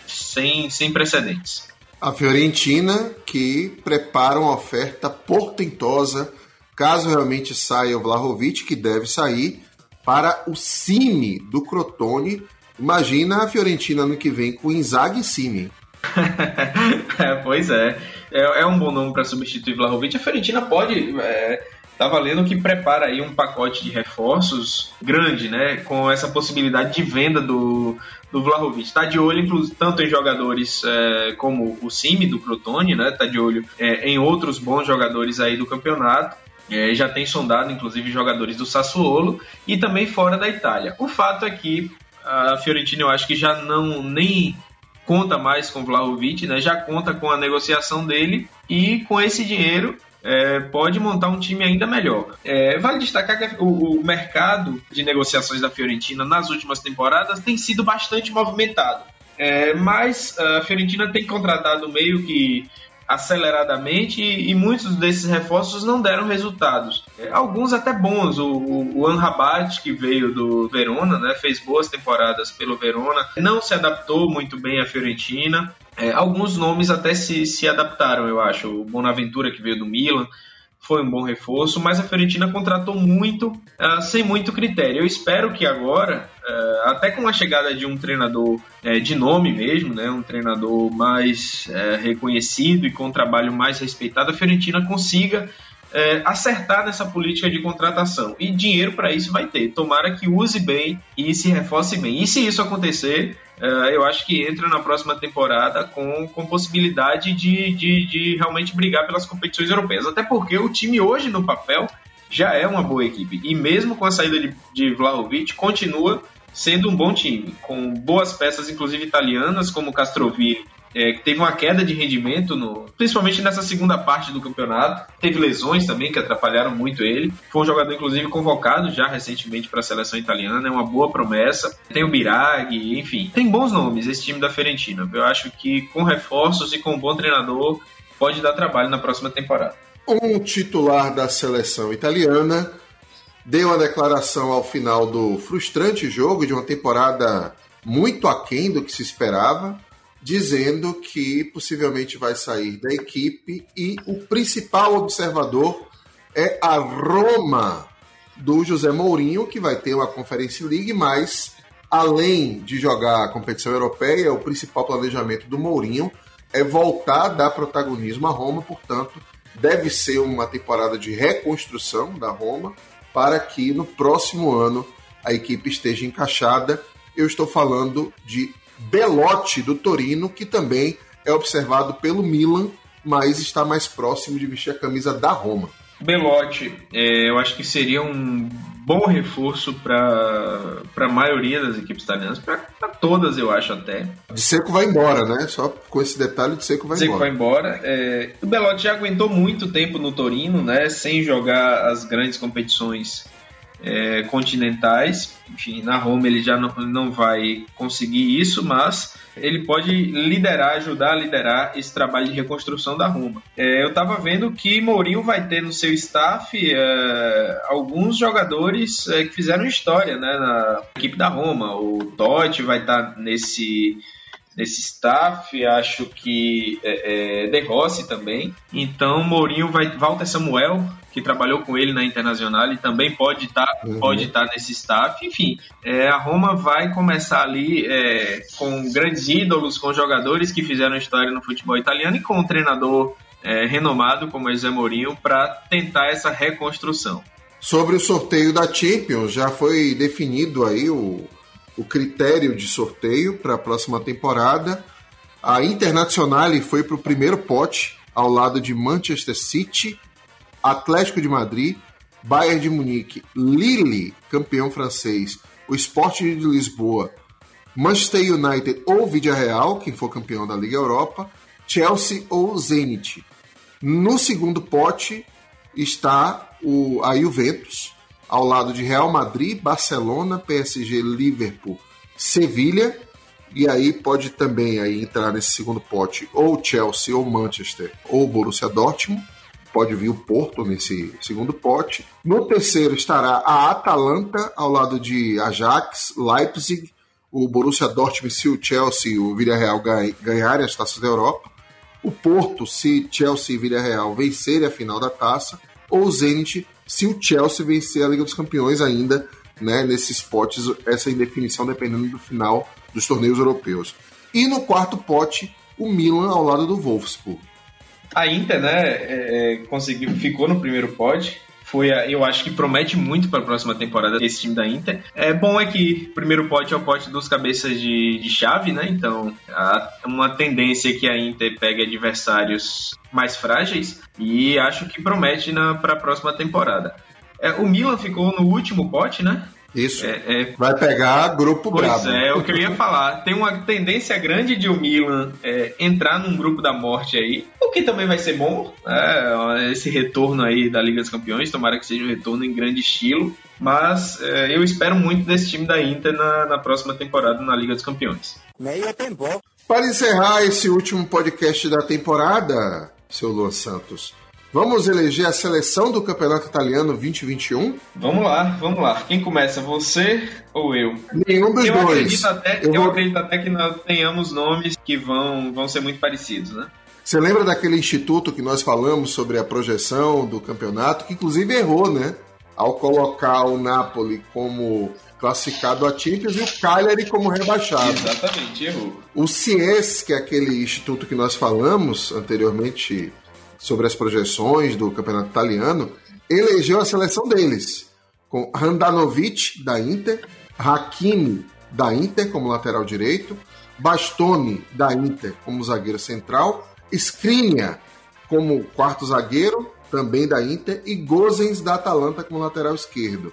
sem, sem precedentes. A Fiorentina que prepara uma oferta portentosa caso realmente saia o Vlahovic, que deve sair, para o Cine do Crotone. Imagina a Fiorentina no que vem com Inzaghi e Cine. é, pois é. é. é. um bom nome para substituir Vlahovic. A Fiorentina pode... É tá valendo que prepara aí um pacote de reforços grande, né? Com essa possibilidade de venda do, do Vlahovic. Está de olho, inclusive, tanto em jogadores é, como o Simi do Crotone, né? Tá de olho é, em outros bons jogadores aí do campeonato. É, já tem sondado, inclusive, jogadores do Sassuolo e também fora da Itália. O fato é que a Fiorentina, eu acho que já não nem conta mais com Vlahovic, né? Já conta com a negociação dele e com esse dinheiro é, pode montar um time ainda melhor. É, vale destacar que o, o, mercado de negociações da Fiorentina nas últimas temporadas tem sido bastante movimentado. É, mas a Fiorentina tem contratado meio que aceleradamente e, e, muitos desses reforços não deram resultados. É, alguns até bons. O, o, o Anrabat, que veio do Verona, né, fez boas temporadas pelo Verona, não se adaptou muito bem à Fiorentina. É, alguns nomes até se, se adaptaram, eu acho. O Bonaventura, que veio do Milan, foi um bom reforço, mas a Fiorentina contratou muito, uh, sem muito critério. Eu espero que agora, uh, até com a chegada de um treinador uh, de nome mesmo, né, um treinador mais reconhecido e com um trabalho mais respeitado, a Fiorentina consiga acertar nessa política de contratação. E dinheiro para isso vai ter. Tomara que use bem e se reforce bem. E se isso acontecer, eu acho que entra na próxima temporada com, com possibilidade de, de, de realmente brigar pelas competições europeias. Até porque o time hoje no papel já é uma boa equipe. E mesmo com a saída de, de Vlahovic, continua sendo um bom time, com boas peças, inclusive italianas, como Castrovilli é, teve uma queda de rendimento, no, principalmente nessa segunda parte do campeonato. Teve lesões também que atrapalharam muito ele. Foi um jogador, inclusive, convocado já recentemente para a seleção italiana. É uma boa promessa. Tem o Biraghi, enfim. Tem bons nomes esse time da Fiorentina. Eu acho que com reforços e com um bom treinador pode dar trabalho na próxima temporada. Um titular da seleção italiana deu a declaração ao final do frustrante jogo de uma temporada muito aquém do que se esperava dizendo que possivelmente vai sair da equipe e o principal observador é a Roma do José Mourinho, que vai ter uma Conference League, mas além de jogar a competição europeia, o principal planejamento do Mourinho é voltar a dar protagonismo à Roma, portanto, deve ser uma temporada de reconstrução da Roma para que no próximo ano a equipe esteja encaixada. Eu estou falando de Belotti do Torino, que também é observado pelo Milan, mas está mais próximo de vestir a camisa da Roma. Belotti, é, eu acho que seria um bom reforço para a maioria das equipes italianas, para todas, eu acho até. De Seco vai embora, né? Só com esse detalhe, de Seco vai Seco embora. vai embora. É, o Belotti já aguentou muito tempo no Torino, né? Sem jogar as grandes competições é, continentais. Enfim, na Roma ele já não, não vai conseguir isso, mas ele pode liderar, ajudar a liderar esse trabalho de reconstrução da Roma. É, eu estava vendo que Mourinho vai ter no seu staff é, alguns jogadores é, que fizeram história né, na equipe da Roma. O Totti vai estar tá nesse nesse staff, acho que é, é, De Rossi também. Então Mourinho vai Walter Samuel que trabalhou com ele na Internacional e também pode estar tá, uhum. pode estar tá nesse staff. Enfim, é, a Roma vai começar ali é, com grandes ídolos, com jogadores que fizeram história no futebol italiano e com um treinador é, renomado como é José Mourinho para tentar essa reconstrução. Sobre o sorteio da Champions, já foi definido aí o, o critério de sorteio para a próxima temporada. A Internacional foi para o primeiro pote, ao lado de Manchester City, Atlético de Madrid, Bayern de Munique, Lille, campeão francês, o Sporting de Lisboa, Manchester United ou Real, quem for campeão da Liga Europa, Chelsea ou Zenit. No segundo pote está o, a Juventus, ao lado de Real Madrid, Barcelona, PSG, Liverpool, Sevilha, e aí pode também aí entrar nesse segundo pote ou Chelsea ou Manchester ou Borussia Dortmund pode vir o Porto nesse segundo pote. No terceiro estará a Atalanta, ao lado de Ajax, Leipzig, o Borussia Dortmund, se o Chelsea e o Villarreal ganharem as taças da Europa. O Porto, se Chelsea e Villarreal vencerem a final da taça. Ou o Zenit, se o Chelsea vencer a Liga dos Campeões ainda, né, nesses potes, essa indefinição dependendo do final dos torneios europeus. E no quarto pote, o Milan ao lado do Wolfsburg. A Inter, né, é, é, conseguiu, ficou no primeiro pod. Foi, a, eu acho que promete muito para a próxima temporada esse time da Inter. É bom é que o primeiro pote é o pote dos cabeças de, de chave, né? Então, há uma tendência que a Inter pegue adversários mais frágeis e acho que promete para a próxima temporada. É, o Milan ficou no último pote, né? Isso. É, é... Vai pegar grupo pois brabo. é, é, o que eu ia falar. Tem uma tendência grande de o Milan é, entrar num grupo da morte aí, o que também vai ser bom. É, esse retorno aí da Liga dos Campeões, tomara que seja um retorno em grande estilo. Mas é, eu espero muito desse time da Inter na, na próxima temporada na Liga dos Campeões. Meio tempo. Para encerrar esse último podcast da temporada, seu Luan Santos, Vamos eleger a seleção do Campeonato Italiano 2021? Vamos lá, vamos lá. Quem começa, você ou eu? Nenhum dos eu dois. Acredito até, eu, eu vou... acredito até que nós tenhamos nomes que vão, vão ser muito parecidos, né? Você lembra daquele instituto que nós falamos sobre a projeção do campeonato, que inclusive errou, né? Ao colocar o Napoli como classificado a Champions e o Cagliari como rebaixado. Exatamente, errou. O CIES, que é aquele instituto que nós falamos anteriormente sobre as projeções do campeonato italiano, elegeu a seleção deles, com Handanovic, da Inter, Hakimi, da Inter, como lateral direito, Bastoni, da Inter, como zagueiro central, Skriniar, como quarto zagueiro, também da Inter, e Gozens, da Atalanta, como lateral esquerdo.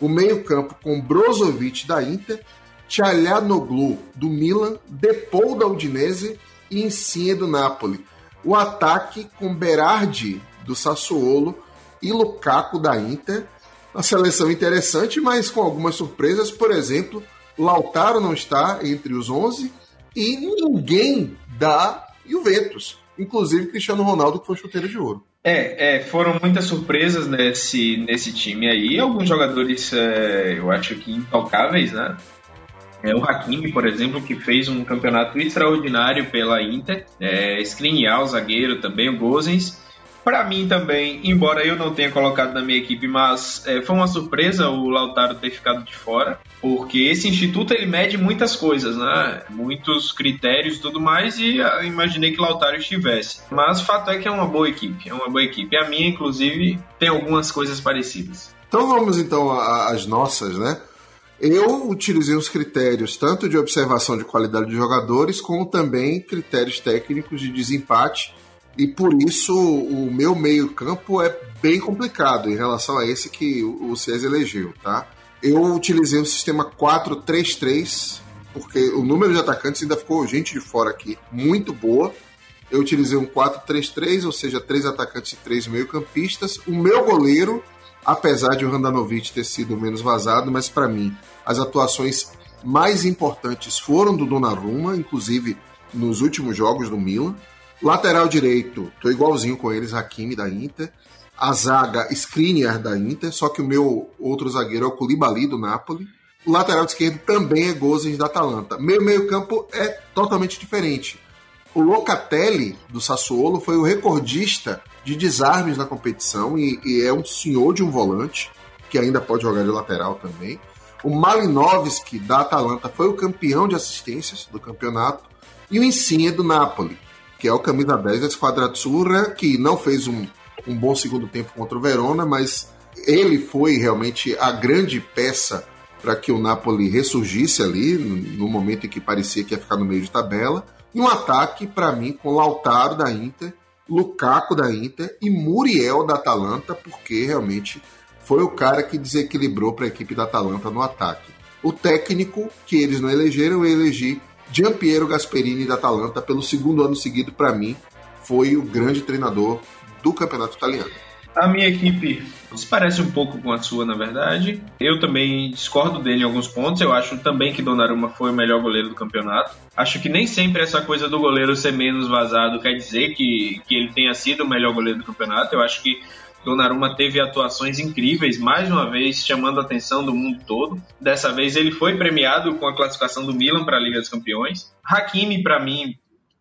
O meio-campo com Brozovic, da Inter, Tchalhanoglu, do Milan, Depou, da Udinese e Insigne, do Napoli o ataque com Berardi do Sassuolo e Lukaku da Inter. Uma seleção interessante, mas com algumas surpresas. Por exemplo, Lautaro não está entre os 11 e ninguém da Juventus, inclusive Cristiano Ronaldo, que foi chuteiro de ouro. É, é, foram muitas surpresas nesse, nesse time aí. Alguns jogadores, é, eu acho que intocáveis, né? É, o Hakimi, por exemplo, que fez um campeonato extraordinário pela Inter. É, Skriniar, o zagueiro também, o Gozens. Para mim também, embora eu não tenha colocado na minha equipe, mas é, foi uma surpresa o Lautaro ter ficado de fora. porque esse instituto ele mede muitas coisas, né? Muitos critérios e tudo mais, e ah, imaginei que Lautaro estivesse. Mas o fato é que é uma boa equipe, é uma boa equipe. A minha, inclusive, tem algumas coisas parecidas. Então vamos então às nossas, né? Eu utilizei os critérios tanto de observação de qualidade de jogadores, como também critérios técnicos de desempate, e por isso o meu meio-campo é bem complicado em relação a esse que o César elegeu, tá? Eu utilizei o sistema 4-3-3, porque o número de atacantes ainda ficou gente de fora aqui, muito boa. Eu utilizei um 4-3-3, ou seja, três atacantes e três meio-campistas. O meu goleiro, apesar de o Randanovic ter sido menos vazado, mas para mim as atuações mais importantes foram do Donnarumma, inclusive nos últimos jogos do Milan. Lateral direito, tô igualzinho com eles, Hakimi da Inter a zaga Skriniar da Inter, só que o meu outro zagueiro é o Koulibaly do Napoli. O lateral esquerdo também é Gozens da Atalanta. Meu meio-campo é totalmente diferente. O Locatelli do Sassuolo foi o recordista de desarmes na competição e, e, é um senhor de um volante, que ainda pode jogar de lateral também. O Malinovski da Atalanta foi o campeão de assistências do campeonato. E o Insigne do Napoli, que é o camisa 10 da Squadra Azzurra, que não fez um um bom segundo tempo contra o Verona, mas ele foi realmente a grande peça para que o Napoli ressurgisse ali no momento em que parecia que ia ficar no meio de tabela. E um ataque, para mim, com Lautaro da Inter, Lukaku da Inter e Muriel da Atalanta, porque realmente foi o cara que desequilibrou para a equipe da Atalanta no ataque. O técnico que eles não elegeram, eu elegi Giampiero Gasperini da Atalanta pelo segundo ano seguido, para mim, foi o grande treinador do campeonato italiano. A minha equipe se parece um pouco com a sua, na verdade. Eu também discordo dele em alguns pontos. Eu acho também que Donnarumma foi o melhor goleiro do campeonato. Acho que nem sempre essa coisa do goleiro ser menos vazado quer dizer que, que ele tenha sido o melhor goleiro do campeonato. Eu acho que Donnarumma teve atuações incríveis, mais uma vez chamando a atenção do mundo todo. Dessa vez ele foi premiado com a classificação do Milan para a Liga dos Campeões. Hakimi, para mim,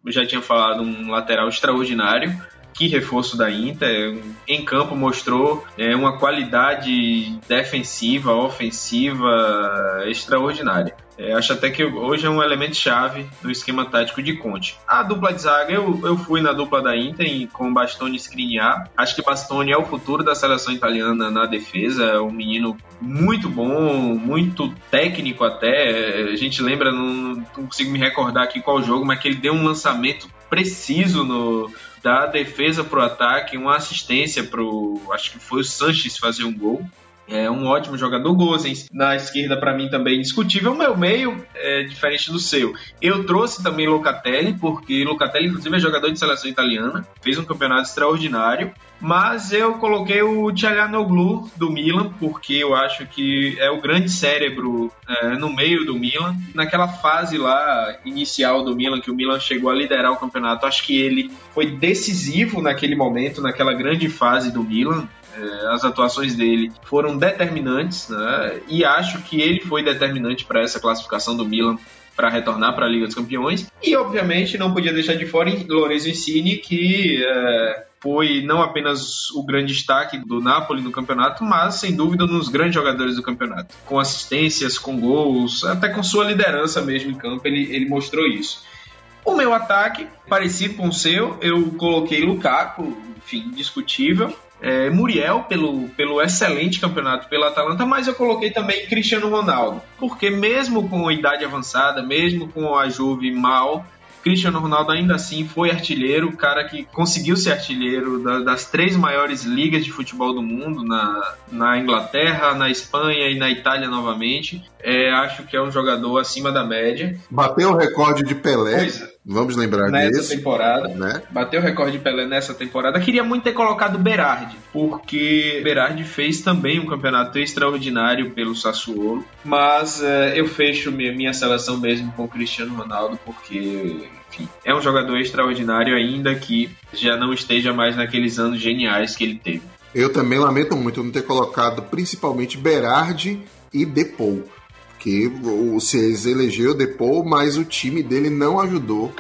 eu já tinha falado, um lateral extraordinário que reforço da Inter. Em campo mostrou é, uma qualidade defensiva, ofensiva extraordinária. É, acho até que hoje é um elemento chave do esquema tático de Conte. A dupla de zaga, eu, eu fui na dupla da Inter com Bastoni e Skriniar. Acho que Bastoni é o futuro da seleção italiana na defesa. É um menino muito bom, muito técnico até. A gente lembra, não, não consigo me recordar aqui qual jogo, mas que ele deu um lançamento preciso no, da defesa para o ataque, uma assistência para o. Acho que foi o Sanches fazer um gol. É um ótimo jogador. Gozens na esquerda, para mim, também discutível. O meu meio é diferente do seu. Eu trouxe também Locatelli, porque Locatelli, inclusive, é jogador de seleção italiana. Fez um campeonato extraordinário. Mas eu coloquei o Tchalanoglu do Milan, porque eu acho que é o grande cérebro é, no meio do Milan. Naquela fase lá inicial do Milan, que o Milan chegou a liderar o campeonato, acho que ele foi decisivo naquele momento, naquela grande fase do Milan. É, as atuações dele foram determinantes, né? E acho que ele foi determinante para essa classificação do Milan para retornar para a Liga dos Campeões. E, obviamente, não podia deixar de fora Lorenzo Insigne, que é, foi não apenas o grande destaque do Napoli no campeonato, mas, sem dúvida, um dos grandes jogadores do campeonato. Com assistências, com gols, até com sua liderança mesmo em campo, ele, ele mostrou isso. O meu ataque, parecido com o seu, eu coloquei Lukaku, enfim, discutível é, Muriel pelo, pelo excelente campeonato pela Atalanta, mas eu coloquei também Cristiano Ronaldo, porque mesmo com idade avançada, mesmo com a Juve mal, Cristiano Ronaldo ainda assim foi artilheiro, o cara que conseguiu ser artilheiro da, das três maiores ligas de futebol do mundo, na, na Inglaterra, na Espanha e na Itália novamente. É, acho que é um jogador acima da média. Bateu o recorde de Pelé. Pois, vamos lembrar nessa disso. temporada. Né? Bateu o recorde de Pelé nessa temporada. Queria muito ter colocado Berardi, porque Berardi fez também um campeonato extraordinário pelo Sassuolo. Mas é, eu fecho minha, minha seleção mesmo com o Cristiano Ronaldo, porque enfim, é um jogador extraordinário ainda que já não esteja mais naqueles anos geniais que ele teve. Eu também lamento muito não ter colocado principalmente Berardi e Depou, o Cez elegeu Depou, mas o time dele não ajudou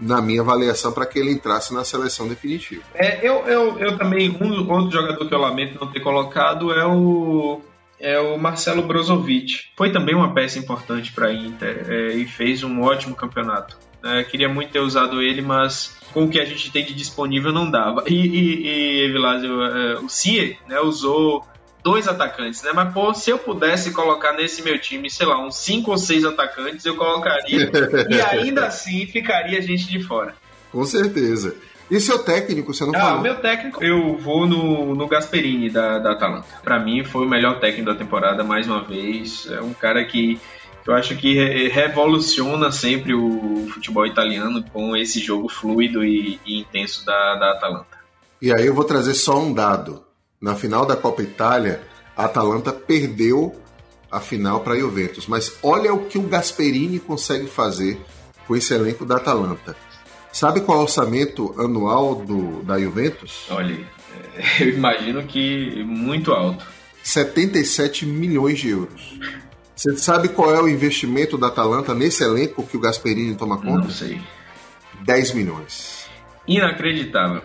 na minha avaliação para que ele entrasse na seleção definitiva. É, eu, eu, eu também, um outro jogador que eu lamento não ter colocado é o é o Marcelo Brozovic. Foi também uma peça importante para a Inter é, e fez um ótimo campeonato. É, queria muito ter usado ele, mas com o que a gente tem de disponível não dava. E, e, e Vilásio, é, o Cie né, usou dois atacantes, né? Mas, pô, se eu pudesse colocar nesse meu time, sei lá, uns cinco ou seis atacantes, eu colocaria. e ainda assim ficaria gente de fora. Com certeza. E seu técnico, você não ah, falou? meu técnico, eu vou no, no Gasperini da, da Atalanta. Para mim, foi o melhor técnico da temporada, mais uma vez. É um cara que eu acho que revoluciona sempre o futebol italiano com esse jogo fluido e, e intenso da, da Atalanta. E aí eu vou trazer só um dado. Na final da Copa Itália, a Atalanta perdeu a final para a Juventus. Mas olha o que o Gasperini consegue fazer com esse elenco da Atalanta. Sabe qual é o orçamento anual do, da Juventus? Olha, eu imagino que muito alto. 77 milhões de euros. Você sabe qual é o investimento da Atalanta nesse elenco que o Gasperini toma conta? Não sei. 10 milhões. Inacreditável.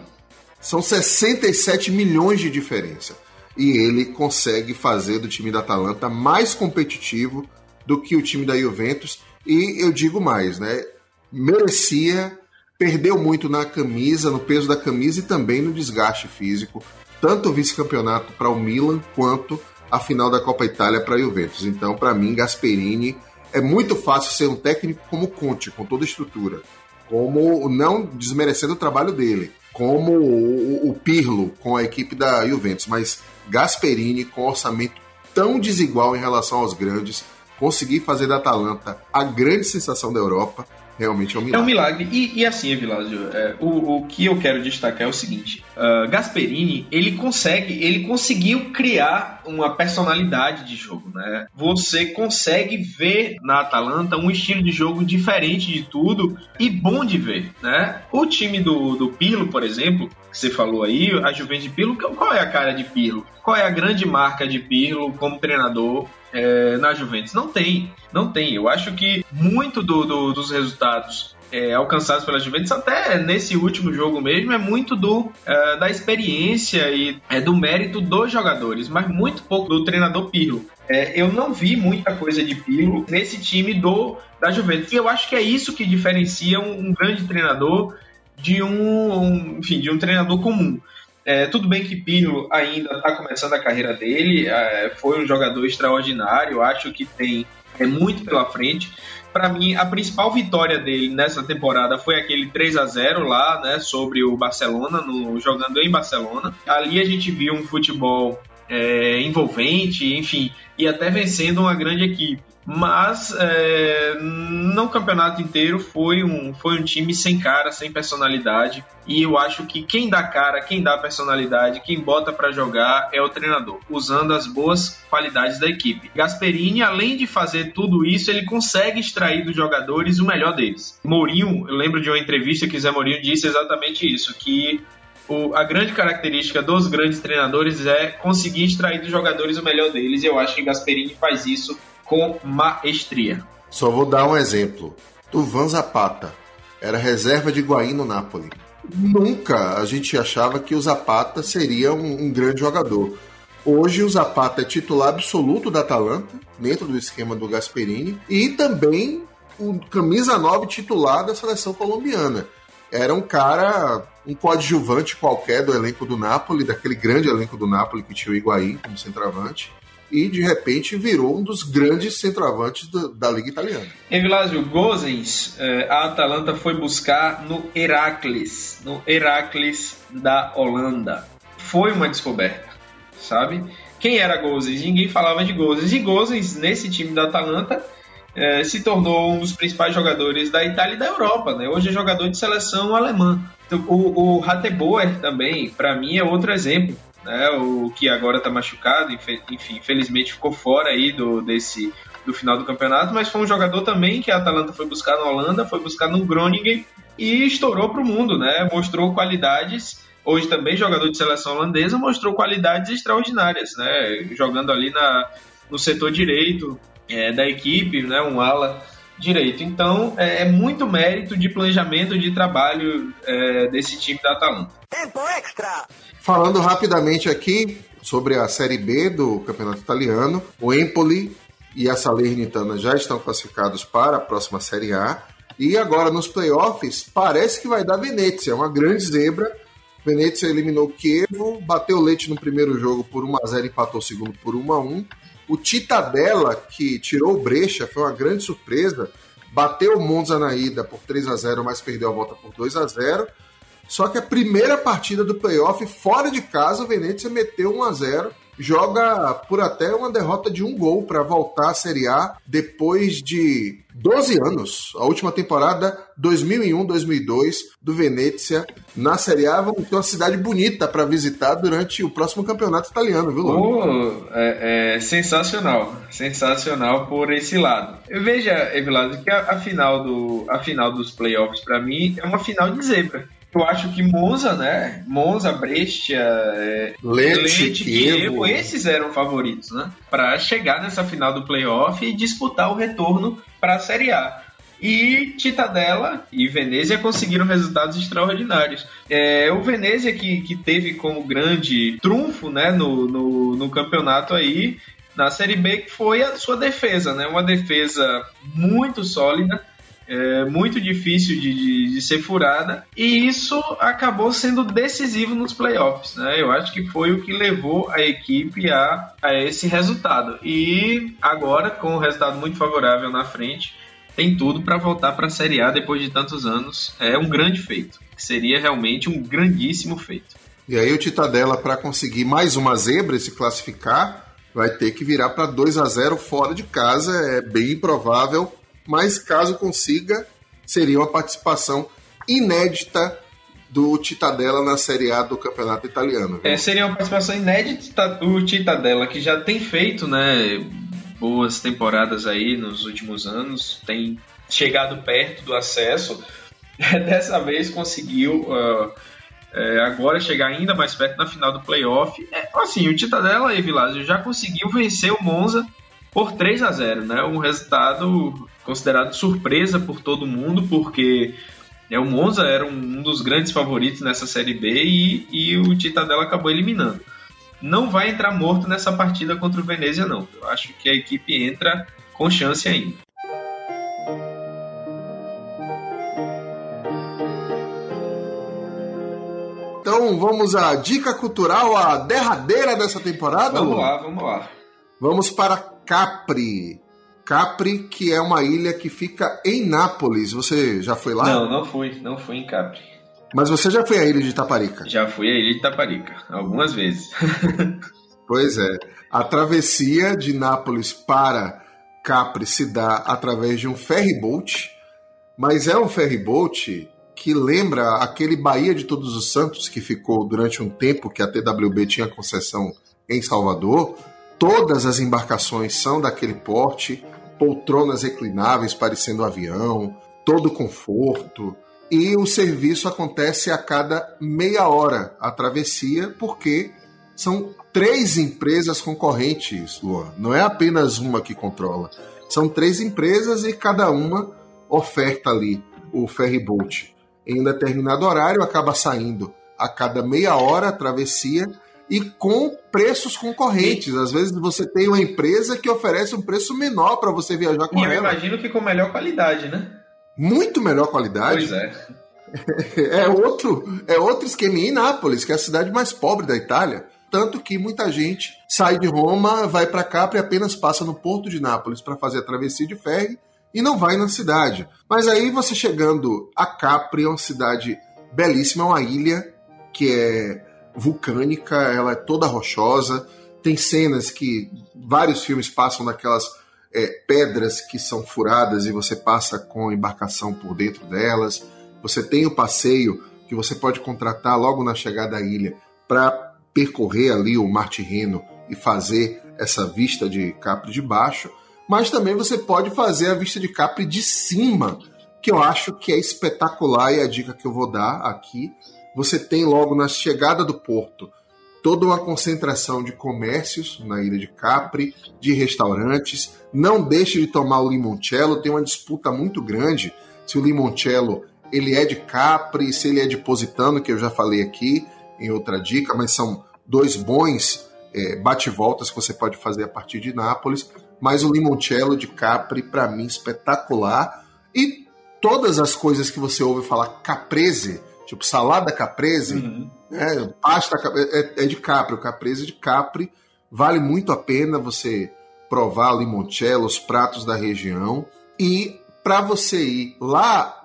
São 67 milhões de diferença. E ele consegue fazer do time da Atalanta mais competitivo do que o time da Juventus. E eu digo mais, né? Merecia perdeu muito na camisa, no peso da camisa e também no desgaste físico, tanto o vice-campeonato para o Milan quanto a final da Copa Itália para a Juventus. Então, para mim, Gasperini é muito fácil ser um técnico como Conte, com toda a estrutura, como não desmerecendo o trabalho dele, como o, o Pirlo com a equipe da Juventus, mas Gasperini com orçamento tão desigual em relação aos grandes, conseguir fazer da Atalanta a grande sensação da Europa realmente é um milagre. É um milagre. E, e assim, Evilásio, é, o, o que eu quero destacar é o seguinte: uh, Gasperini, ele consegue, ele conseguiu criar uma personalidade de jogo, né? Você consegue ver na Atalanta um estilo de jogo diferente de tudo e bom de ver, né? O time do, do Pirlo, por exemplo, que você falou aí, a Juventus de Pirlo, qual é a cara de Pirlo? Qual é a grande marca de Pirlo como treinador? É, na Juventus. Não tem, não tem. Eu acho que muito do, do, dos resultados é, alcançados pela Juventus, até nesse último jogo mesmo, é muito do é, da experiência e é, do mérito dos jogadores, mas muito pouco do treinador Pirlo. É, eu não vi muita coisa de Pirlo nesse time do da Juventus. E eu acho que é isso que diferencia um, um grande treinador de um, um, enfim, de um treinador comum. É, tudo bem que Pirlo ainda está começando a carreira dele, é, foi um jogador extraordinário, acho que tem é, muito pela frente. Para mim, a principal vitória dele nessa temporada foi aquele 3 a 0 lá, né, sobre o Barcelona, no, jogando em Barcelona. Ali a gente viu um futebol é, envolvente, enfim, e até vencendo uma grande equipe mas é, no campeonato inteiro foi um, foi um time sem cara, sem personalidade. E eu acho que quem dá cara, quem dá personalidade, quem bota para jogar é o treinador, usando as boas qualidades da equipe. Gasperini, além de fazer tudo isso, ele consegue extrair dos jogadores o melhor deles. Mourinho, eu lembro de uma entrevista que Zé Mourinho disse exatamente isso, que o, a grande característica dos grandes treinadores é conseguir extrair dos jogadores o melhor deles. E eu acho que Gasperini faz isso com maestria. Só vou dar um exemplo. Tuvan Zapata era reserva de Higuaín no Napoli. Nunca a gente achava que o Zapata seria um, um grande jogador. Hoje o Zapata é titular absoluto da Atalanta, dentro do esquema do Gasperini, e também o camisa 9 titular da seleção colombiana. Era um cara, um coadjuvante qualquer do elenco do Napoli, daquele grande elenco do Napoli que tinha o Higuaín como centroavante e de repente virou um dos grandes centroavantes da, da Liga Italiana. Em Vilásio Gozens, eh, a Atalanta foi buscar no Heracles, no Heracles da Holanda. Foi uma descoberta, sabe? Quem era Gozens? Ninguém falava de Gozens. E Gozens, nesse time da Atalanta, eh, se tornou um dos principais jogadores da Itália e da Europa. Né? Hoje é jogador de seleção alemã. O, o Hateboer também, para mim, é outro exemplo né? O que agora está machucado, enfim, infelizmente ficou fora aí do, desse, do final do campeonato, mas foi um jogador também que a Atalanta foi buscar na Holanda, foi buscar no Groningen e estourou para o mundo, né? Mostrou qualidades. Hoje também jogador de seleção holandesa mostrou qualidades extraordinárias, né? Jogando ali na, no setor direito é, da equipe, né? Um ala direito. Então é, é muito mérito de planejamento de trabalho é, desse time da Atalanta. Tempo extra! Falando rapidamente aqui sobre a Série B do Campeonato Italiano. O Empoli e a Salernitana já estão classificados para a próxima Série A. E agora nos playoffs, parece que vai dar Venezia, uma grande zebra. Venezia eliminou o Chievo, bateu leite no primeiro jogo por 1x0 e empatou o segundo por 1x1. O Titadella, que tirou o Brecha, foi uma grande surpresa. Bateu o Monza na ida por 3 a 0 mas perdeu a volta por 2 a 0 Só que a primeira partida do playoff, fora de casa, o Venezia meteu 1 a 0 joga por até uma derrota de um gol para voltar à Série A depois de 12 anos. A última temporada, 2001-2002, do Venezia na Série A. Vamos ter uma cidade bonita para visitar durante o próximo campeonato italiano, viu, oh, é, é, sensacional. Sensacional por esse lado. Veja, Evilado, que a, a, final do, a final dos playoffs, para mim, é uma final de zebra eu acho que Monza, né? Monza, Brescia, é, Leite, Kievo, esses eram favoritos, né? Para chegar nessa final do playoff e disputar o retorno para a Série A. E Titadella e Venezia conseguiram resultados extraordinários. É, o Venezia que, que teve como grande trunfo né, no, no, no campeonato aí, na Série B, que foi a sua defesa, né? Uma defesa muito sólida é, muito difícil de, de, de, ser furada, e isso acabou sendo decisivo nos playoffs. Né? Eu acho que foi o que levou a equipe a, a esse resultado. E agora, com o resultado muito favorável na frente, tem tudo para voltar para a Série A depois de tantos anos. É um grande feito. Seria realmente um grandíssimo feito. E aí o Titadella, para conseguir mais uma zebra e se classificar, vai ter que virar para 2 a 0 fora de casa. É bem improvável mas caso consiga, seria uma participação inédita do Titadella na Série A do Campeonato Italiano. É, seria uma participação inédita do Titadella, que já tem feito, né, boas temporadas aí nos últimos anos, tem chegado perto do acesso. Dessa vez conseguiu uh, é, agora chegar ainda mais perto na final do playoff. É, assim, o Titadella e Vilásio já conseguiu vencer o Monza por 3 a 0 né? Um resultado considerado surpresa por todo mundo, porque é, o Monza era um, um dos grandes favoritos nessa Série B e, e o Titadella acabou eliminando. Não vai entrar morto nessa partida contra o Venezia, não. Eu acho que a equipe entra com chance ainda. Então vamos à dica cultural, a derradeira dessa temporada? Vamos lá, vamos lá. Vamos para Capri. Capri, que é uma ilha que fica em Nápoles. Você já foi lá? Não, não fui. Não fui em Capri. Mas você já foi à ilha de Taparica? Já fui à ilha de Taparica, algumas vezes. pois é. A travessia de Nápoles para Capri se dá através de um ferryboat, mas é um ferryboat que lembra aquele Bahia de Todos os Santos que ficou durante um tempo que a TWB tinha concessão em Salvador. Todas as embarcações são daquele porte poltronas reclináveis parecendo um avião, todo conforto. E o serviço acontece a cada meia hora a travessia, porque são três empresas concorrentes, Luan. Não é apenas uma que controla. São três empresas e cada uma oferta ali o ferryboat. Em um determinado horário acaba saindo a cada meia hora a travessia e com preços concorrentes. Às vezes você tem uma empresa que oferece um preço menor para você viajar com e ela. Eu imagino que com melhor qualidade, né? Muito melhor qualidade. Pois é. é outro, é outro esquema em Nápoles, que é a cidade mais pobre da Itália. Tanto que muita gente sai de Roma, vai para Capri e apenas passa no porto de Nápoles para fazer a travessia de ferry e não vai na cidade. Mas aí você chegando a Capri, é uma cidade belíssima, é uma ilha que é vulcânica, ela é toda rochosa. Tem cenas que vários filmes passam daquelas é, pedras que são furadas e você passa com embarcação por dentro delas. Você tem o passeio que você pode contratar logo na chegada à ilha para percorrer ali o Mar Tirreno e fazer essa vista de Capri de baixo. Mas também você pode fazer a vista de Capri de cima, que eu acho que é espetacular e a dica que eu vou dar aqui você tem logo na chegada do porto toda uma concentração de comércios na ilha de Capri, de restaurantes. Não deixe de tomar o limoncello, tem uma disputa muito grande se o limoncello ele é de Capri, se ele é de Positano, que eu já falei aqui em outra dica, mas são dois bons é, bate-voltas que você pode fazer a partir de Nápoles, mas o limoncello de Capri, para mim, espetacular. E todas as coisas que você ouve falar caprese, tipo salada caprese, uhum. né, pasta é, é, de Capri, o caprese de Capri, vale muito a pena você provar limoncello, os pratos da região. E para você ir lá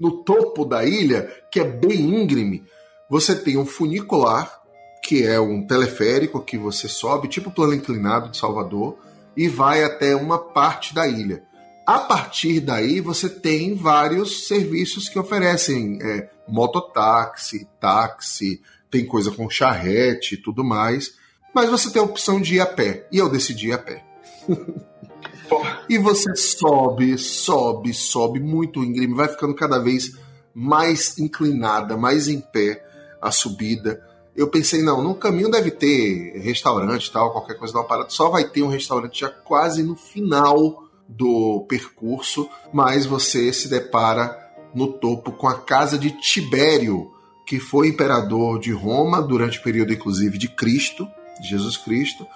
no topo da ilha, que é bem íngreme, você tem um funicular, que é um teleférico que você sobe, tipo plano inclinado de Salvador, e vai até uma parte da ilha. A partir daí, você tem vários serviços que oferecem é, mototáxi, táxi, tem coisa com charrete e tudo mais, mas você tem a opção de ir a pé, e eu decidi ir a pé. e você sobe, sobe, sobe muito íngreme, vai ficando cada vez mais inclinada, mais em pé a subida. Eu pensei, não, no caminho deve ter restaurante tal, qualquer coisa da parada. Só vai ter um restaurante já quase no final do percurso, mas você se depara no topo com a casa de Tibério, que foi imperador de Roma durante o período, inclusive, de Cristo, de Jesus Cristo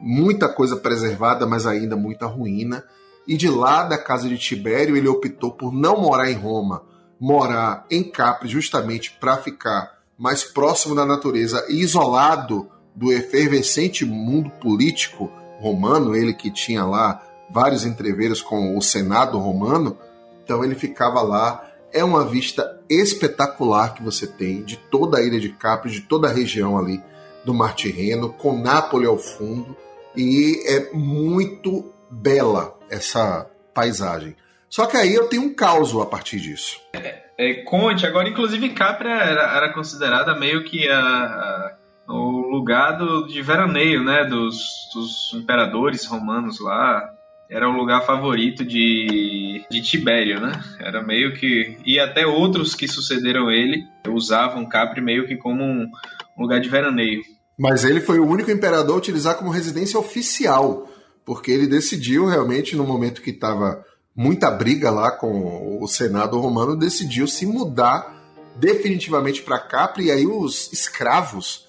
muita coisa preservada, mas ainda muita ruína. E de lá da casa de Tibério, ele optou por não morar em Roma, morar em Capri, justamente para ficar mais próximo da natureza e isolado do efervescente mundo político romano, ele que tinha lá vários entreveiros com o Senado romano, então ele ficava lá. É uma vista espetacular que você tem de toda a ilha de Capri, de toda a região ali do Mar Tirreno, com Nápoles ao fundo e é muito bela essa paisagem. Só que aí eu tenho um caos a partir disso. É, é, Conte, agora inclusive Capri era, era considerada meio que a, a, o lugar do, de veraneio, né, dos, dos imperadores romanos lá. Era o lugar favorito de, de Tibério, né? Era meio que. E até outros que sucederam ele usavam Capri meio que como um lugar de veraneio. Mas ele foi o único imperador a utilizar como residência oficial, porque ele decidiu realmente, no momento que estava muita briga lá com o Senado romano, decidiu se mudar definitivamente para Capri, e aí os escravos,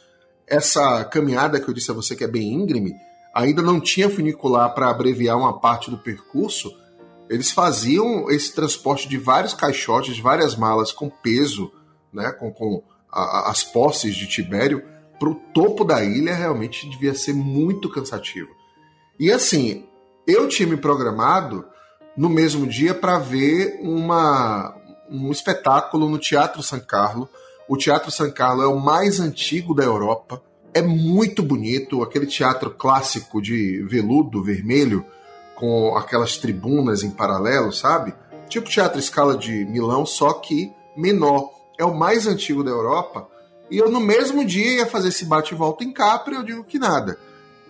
essa caminhada que eu disse a você que é bem íngreme, ainda não tinha funicular para abreviar uma parte do percurso, eles faziam esse transporte de vários caixotes, várias malas com peso, né, com, com a, as posses de Tibério, para o topo da ilha realmente devia ser muito cansativo. E assim, eu tinha me programado no mesmo dia para ver uma, um espetáculo no Teatro San Carlo. O Teatro San Carlo é o mais antigo da Europa. É muito bonito, aquele teatro clássico de veludo vermelho, com aquelas tribunas em paralelo, sabe? Tipo Teatro Scala de Milão, só que menor. É o mais antigo da Europa e eu no mesmo dia ia fazer esse bate e volta em Capri, eu digo que nada.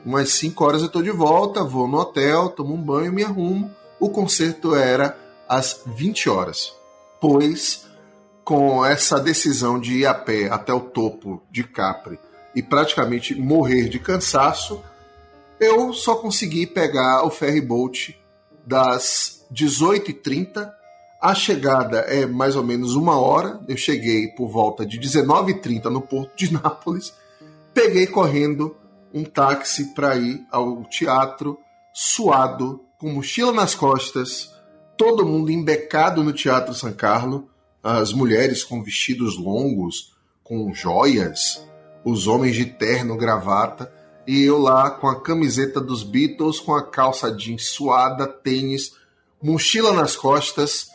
Umas 5 horas eu tô de volta, vou no hotel, tomo um banho, me arrumo. O concerto era às 20 horas. Pois, com essa decisão de ir a pé até o topo de Capri e praticamente morrer de cansaço, eu só consegui pegar o ferry boat das 18h30 a chegada é mais ou menos uma hora. Eu cheguei por volta de 19h30 no porto de Nápoles. Peguei correndo um táxi para ir ao teatro, suado, com mochila nas costas, todo mundo embecado no Teatro San Carlo, as mulheres com vestidos longos, com joias, os homens de terno, gravata, e eu lá com a camiseta dos Beatles, com a calça jeans suada, tênis, mochila nas costas,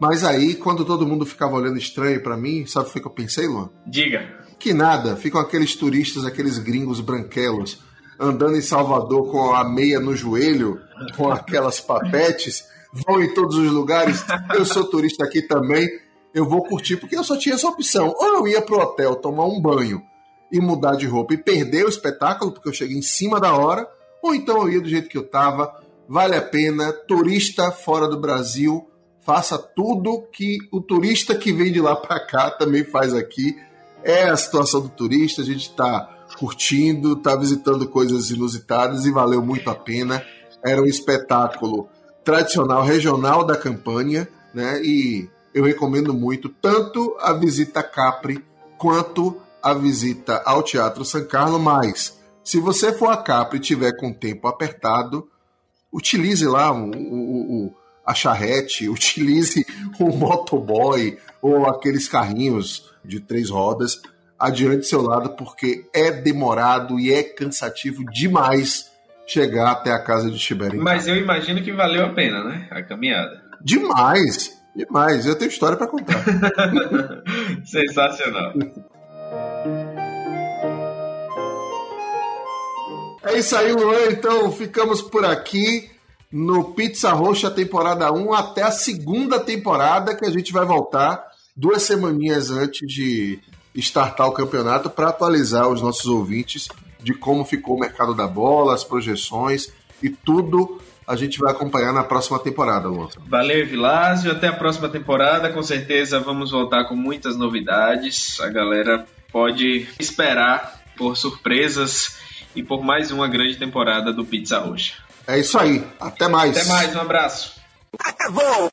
mas aí, quando todo mundo ficava olhando estranho para mim, sabe o que eu pensei, Luan? Diga. Que nada, ficam aqueles turistas, aqueles gringos branquelos, andando em Salvador com a meia no joelho, com aquelas papetes, vão em todos os lugares. Eu sou turista aqui também, eu vou curtir, porque eu só tinha essa opção. Ou eu ia pro hotel tomar um banho e mudar de roupa e perder o espetáculo, porque eu cheguei em cima da hora, ou então eu ia do jeito que eu tava. Vale a pena, turista fora do Brasil faça tudo que o turista que vem de lá para cá também faz aqui. É a situação do turista, a gente está curtindo, está visitando coisas inusitadas e valeu muito a pena. Era um espetáculo tradicional, regional da campanha, né? E eu recomendo muito tanto a visita a Capri quanto a visita ao Teatro San Carlo, mas Se você for a Capri e tiver com o tempo apertado, utilize lá o, o, o a charrete, utilize o motoboy ou aqueles carrinhos de três rodas adiante do seu lado, porque é demorado e é cansativo demais chegar até a casa de Tibério. Mas eu imagino que valeu a pena, né? A caminhada. Demais, demais. Eu tenho história para contar. Sensacional. É isso aí, Luan. Então ficamos por aqui no Pizza Roxa temporada 1 até a segunda temporada que a gente vai voltar duas semaninhas antes de startar o campeonato para atualizar os nossos ouvintes de como ficou o mercado da bola, as projeções e tudo a gente vai acompanhar na próxima temporada, Luan. Valeu, Vilásio. Até a próxima temporada. Com certeza vamos voltar com muitas novidades. A galera pode esperar por surpresas e por mais uma grande temporada do Pizza Roxa. É isso aí. Até mais. Até mais. Um abraço. Acabou.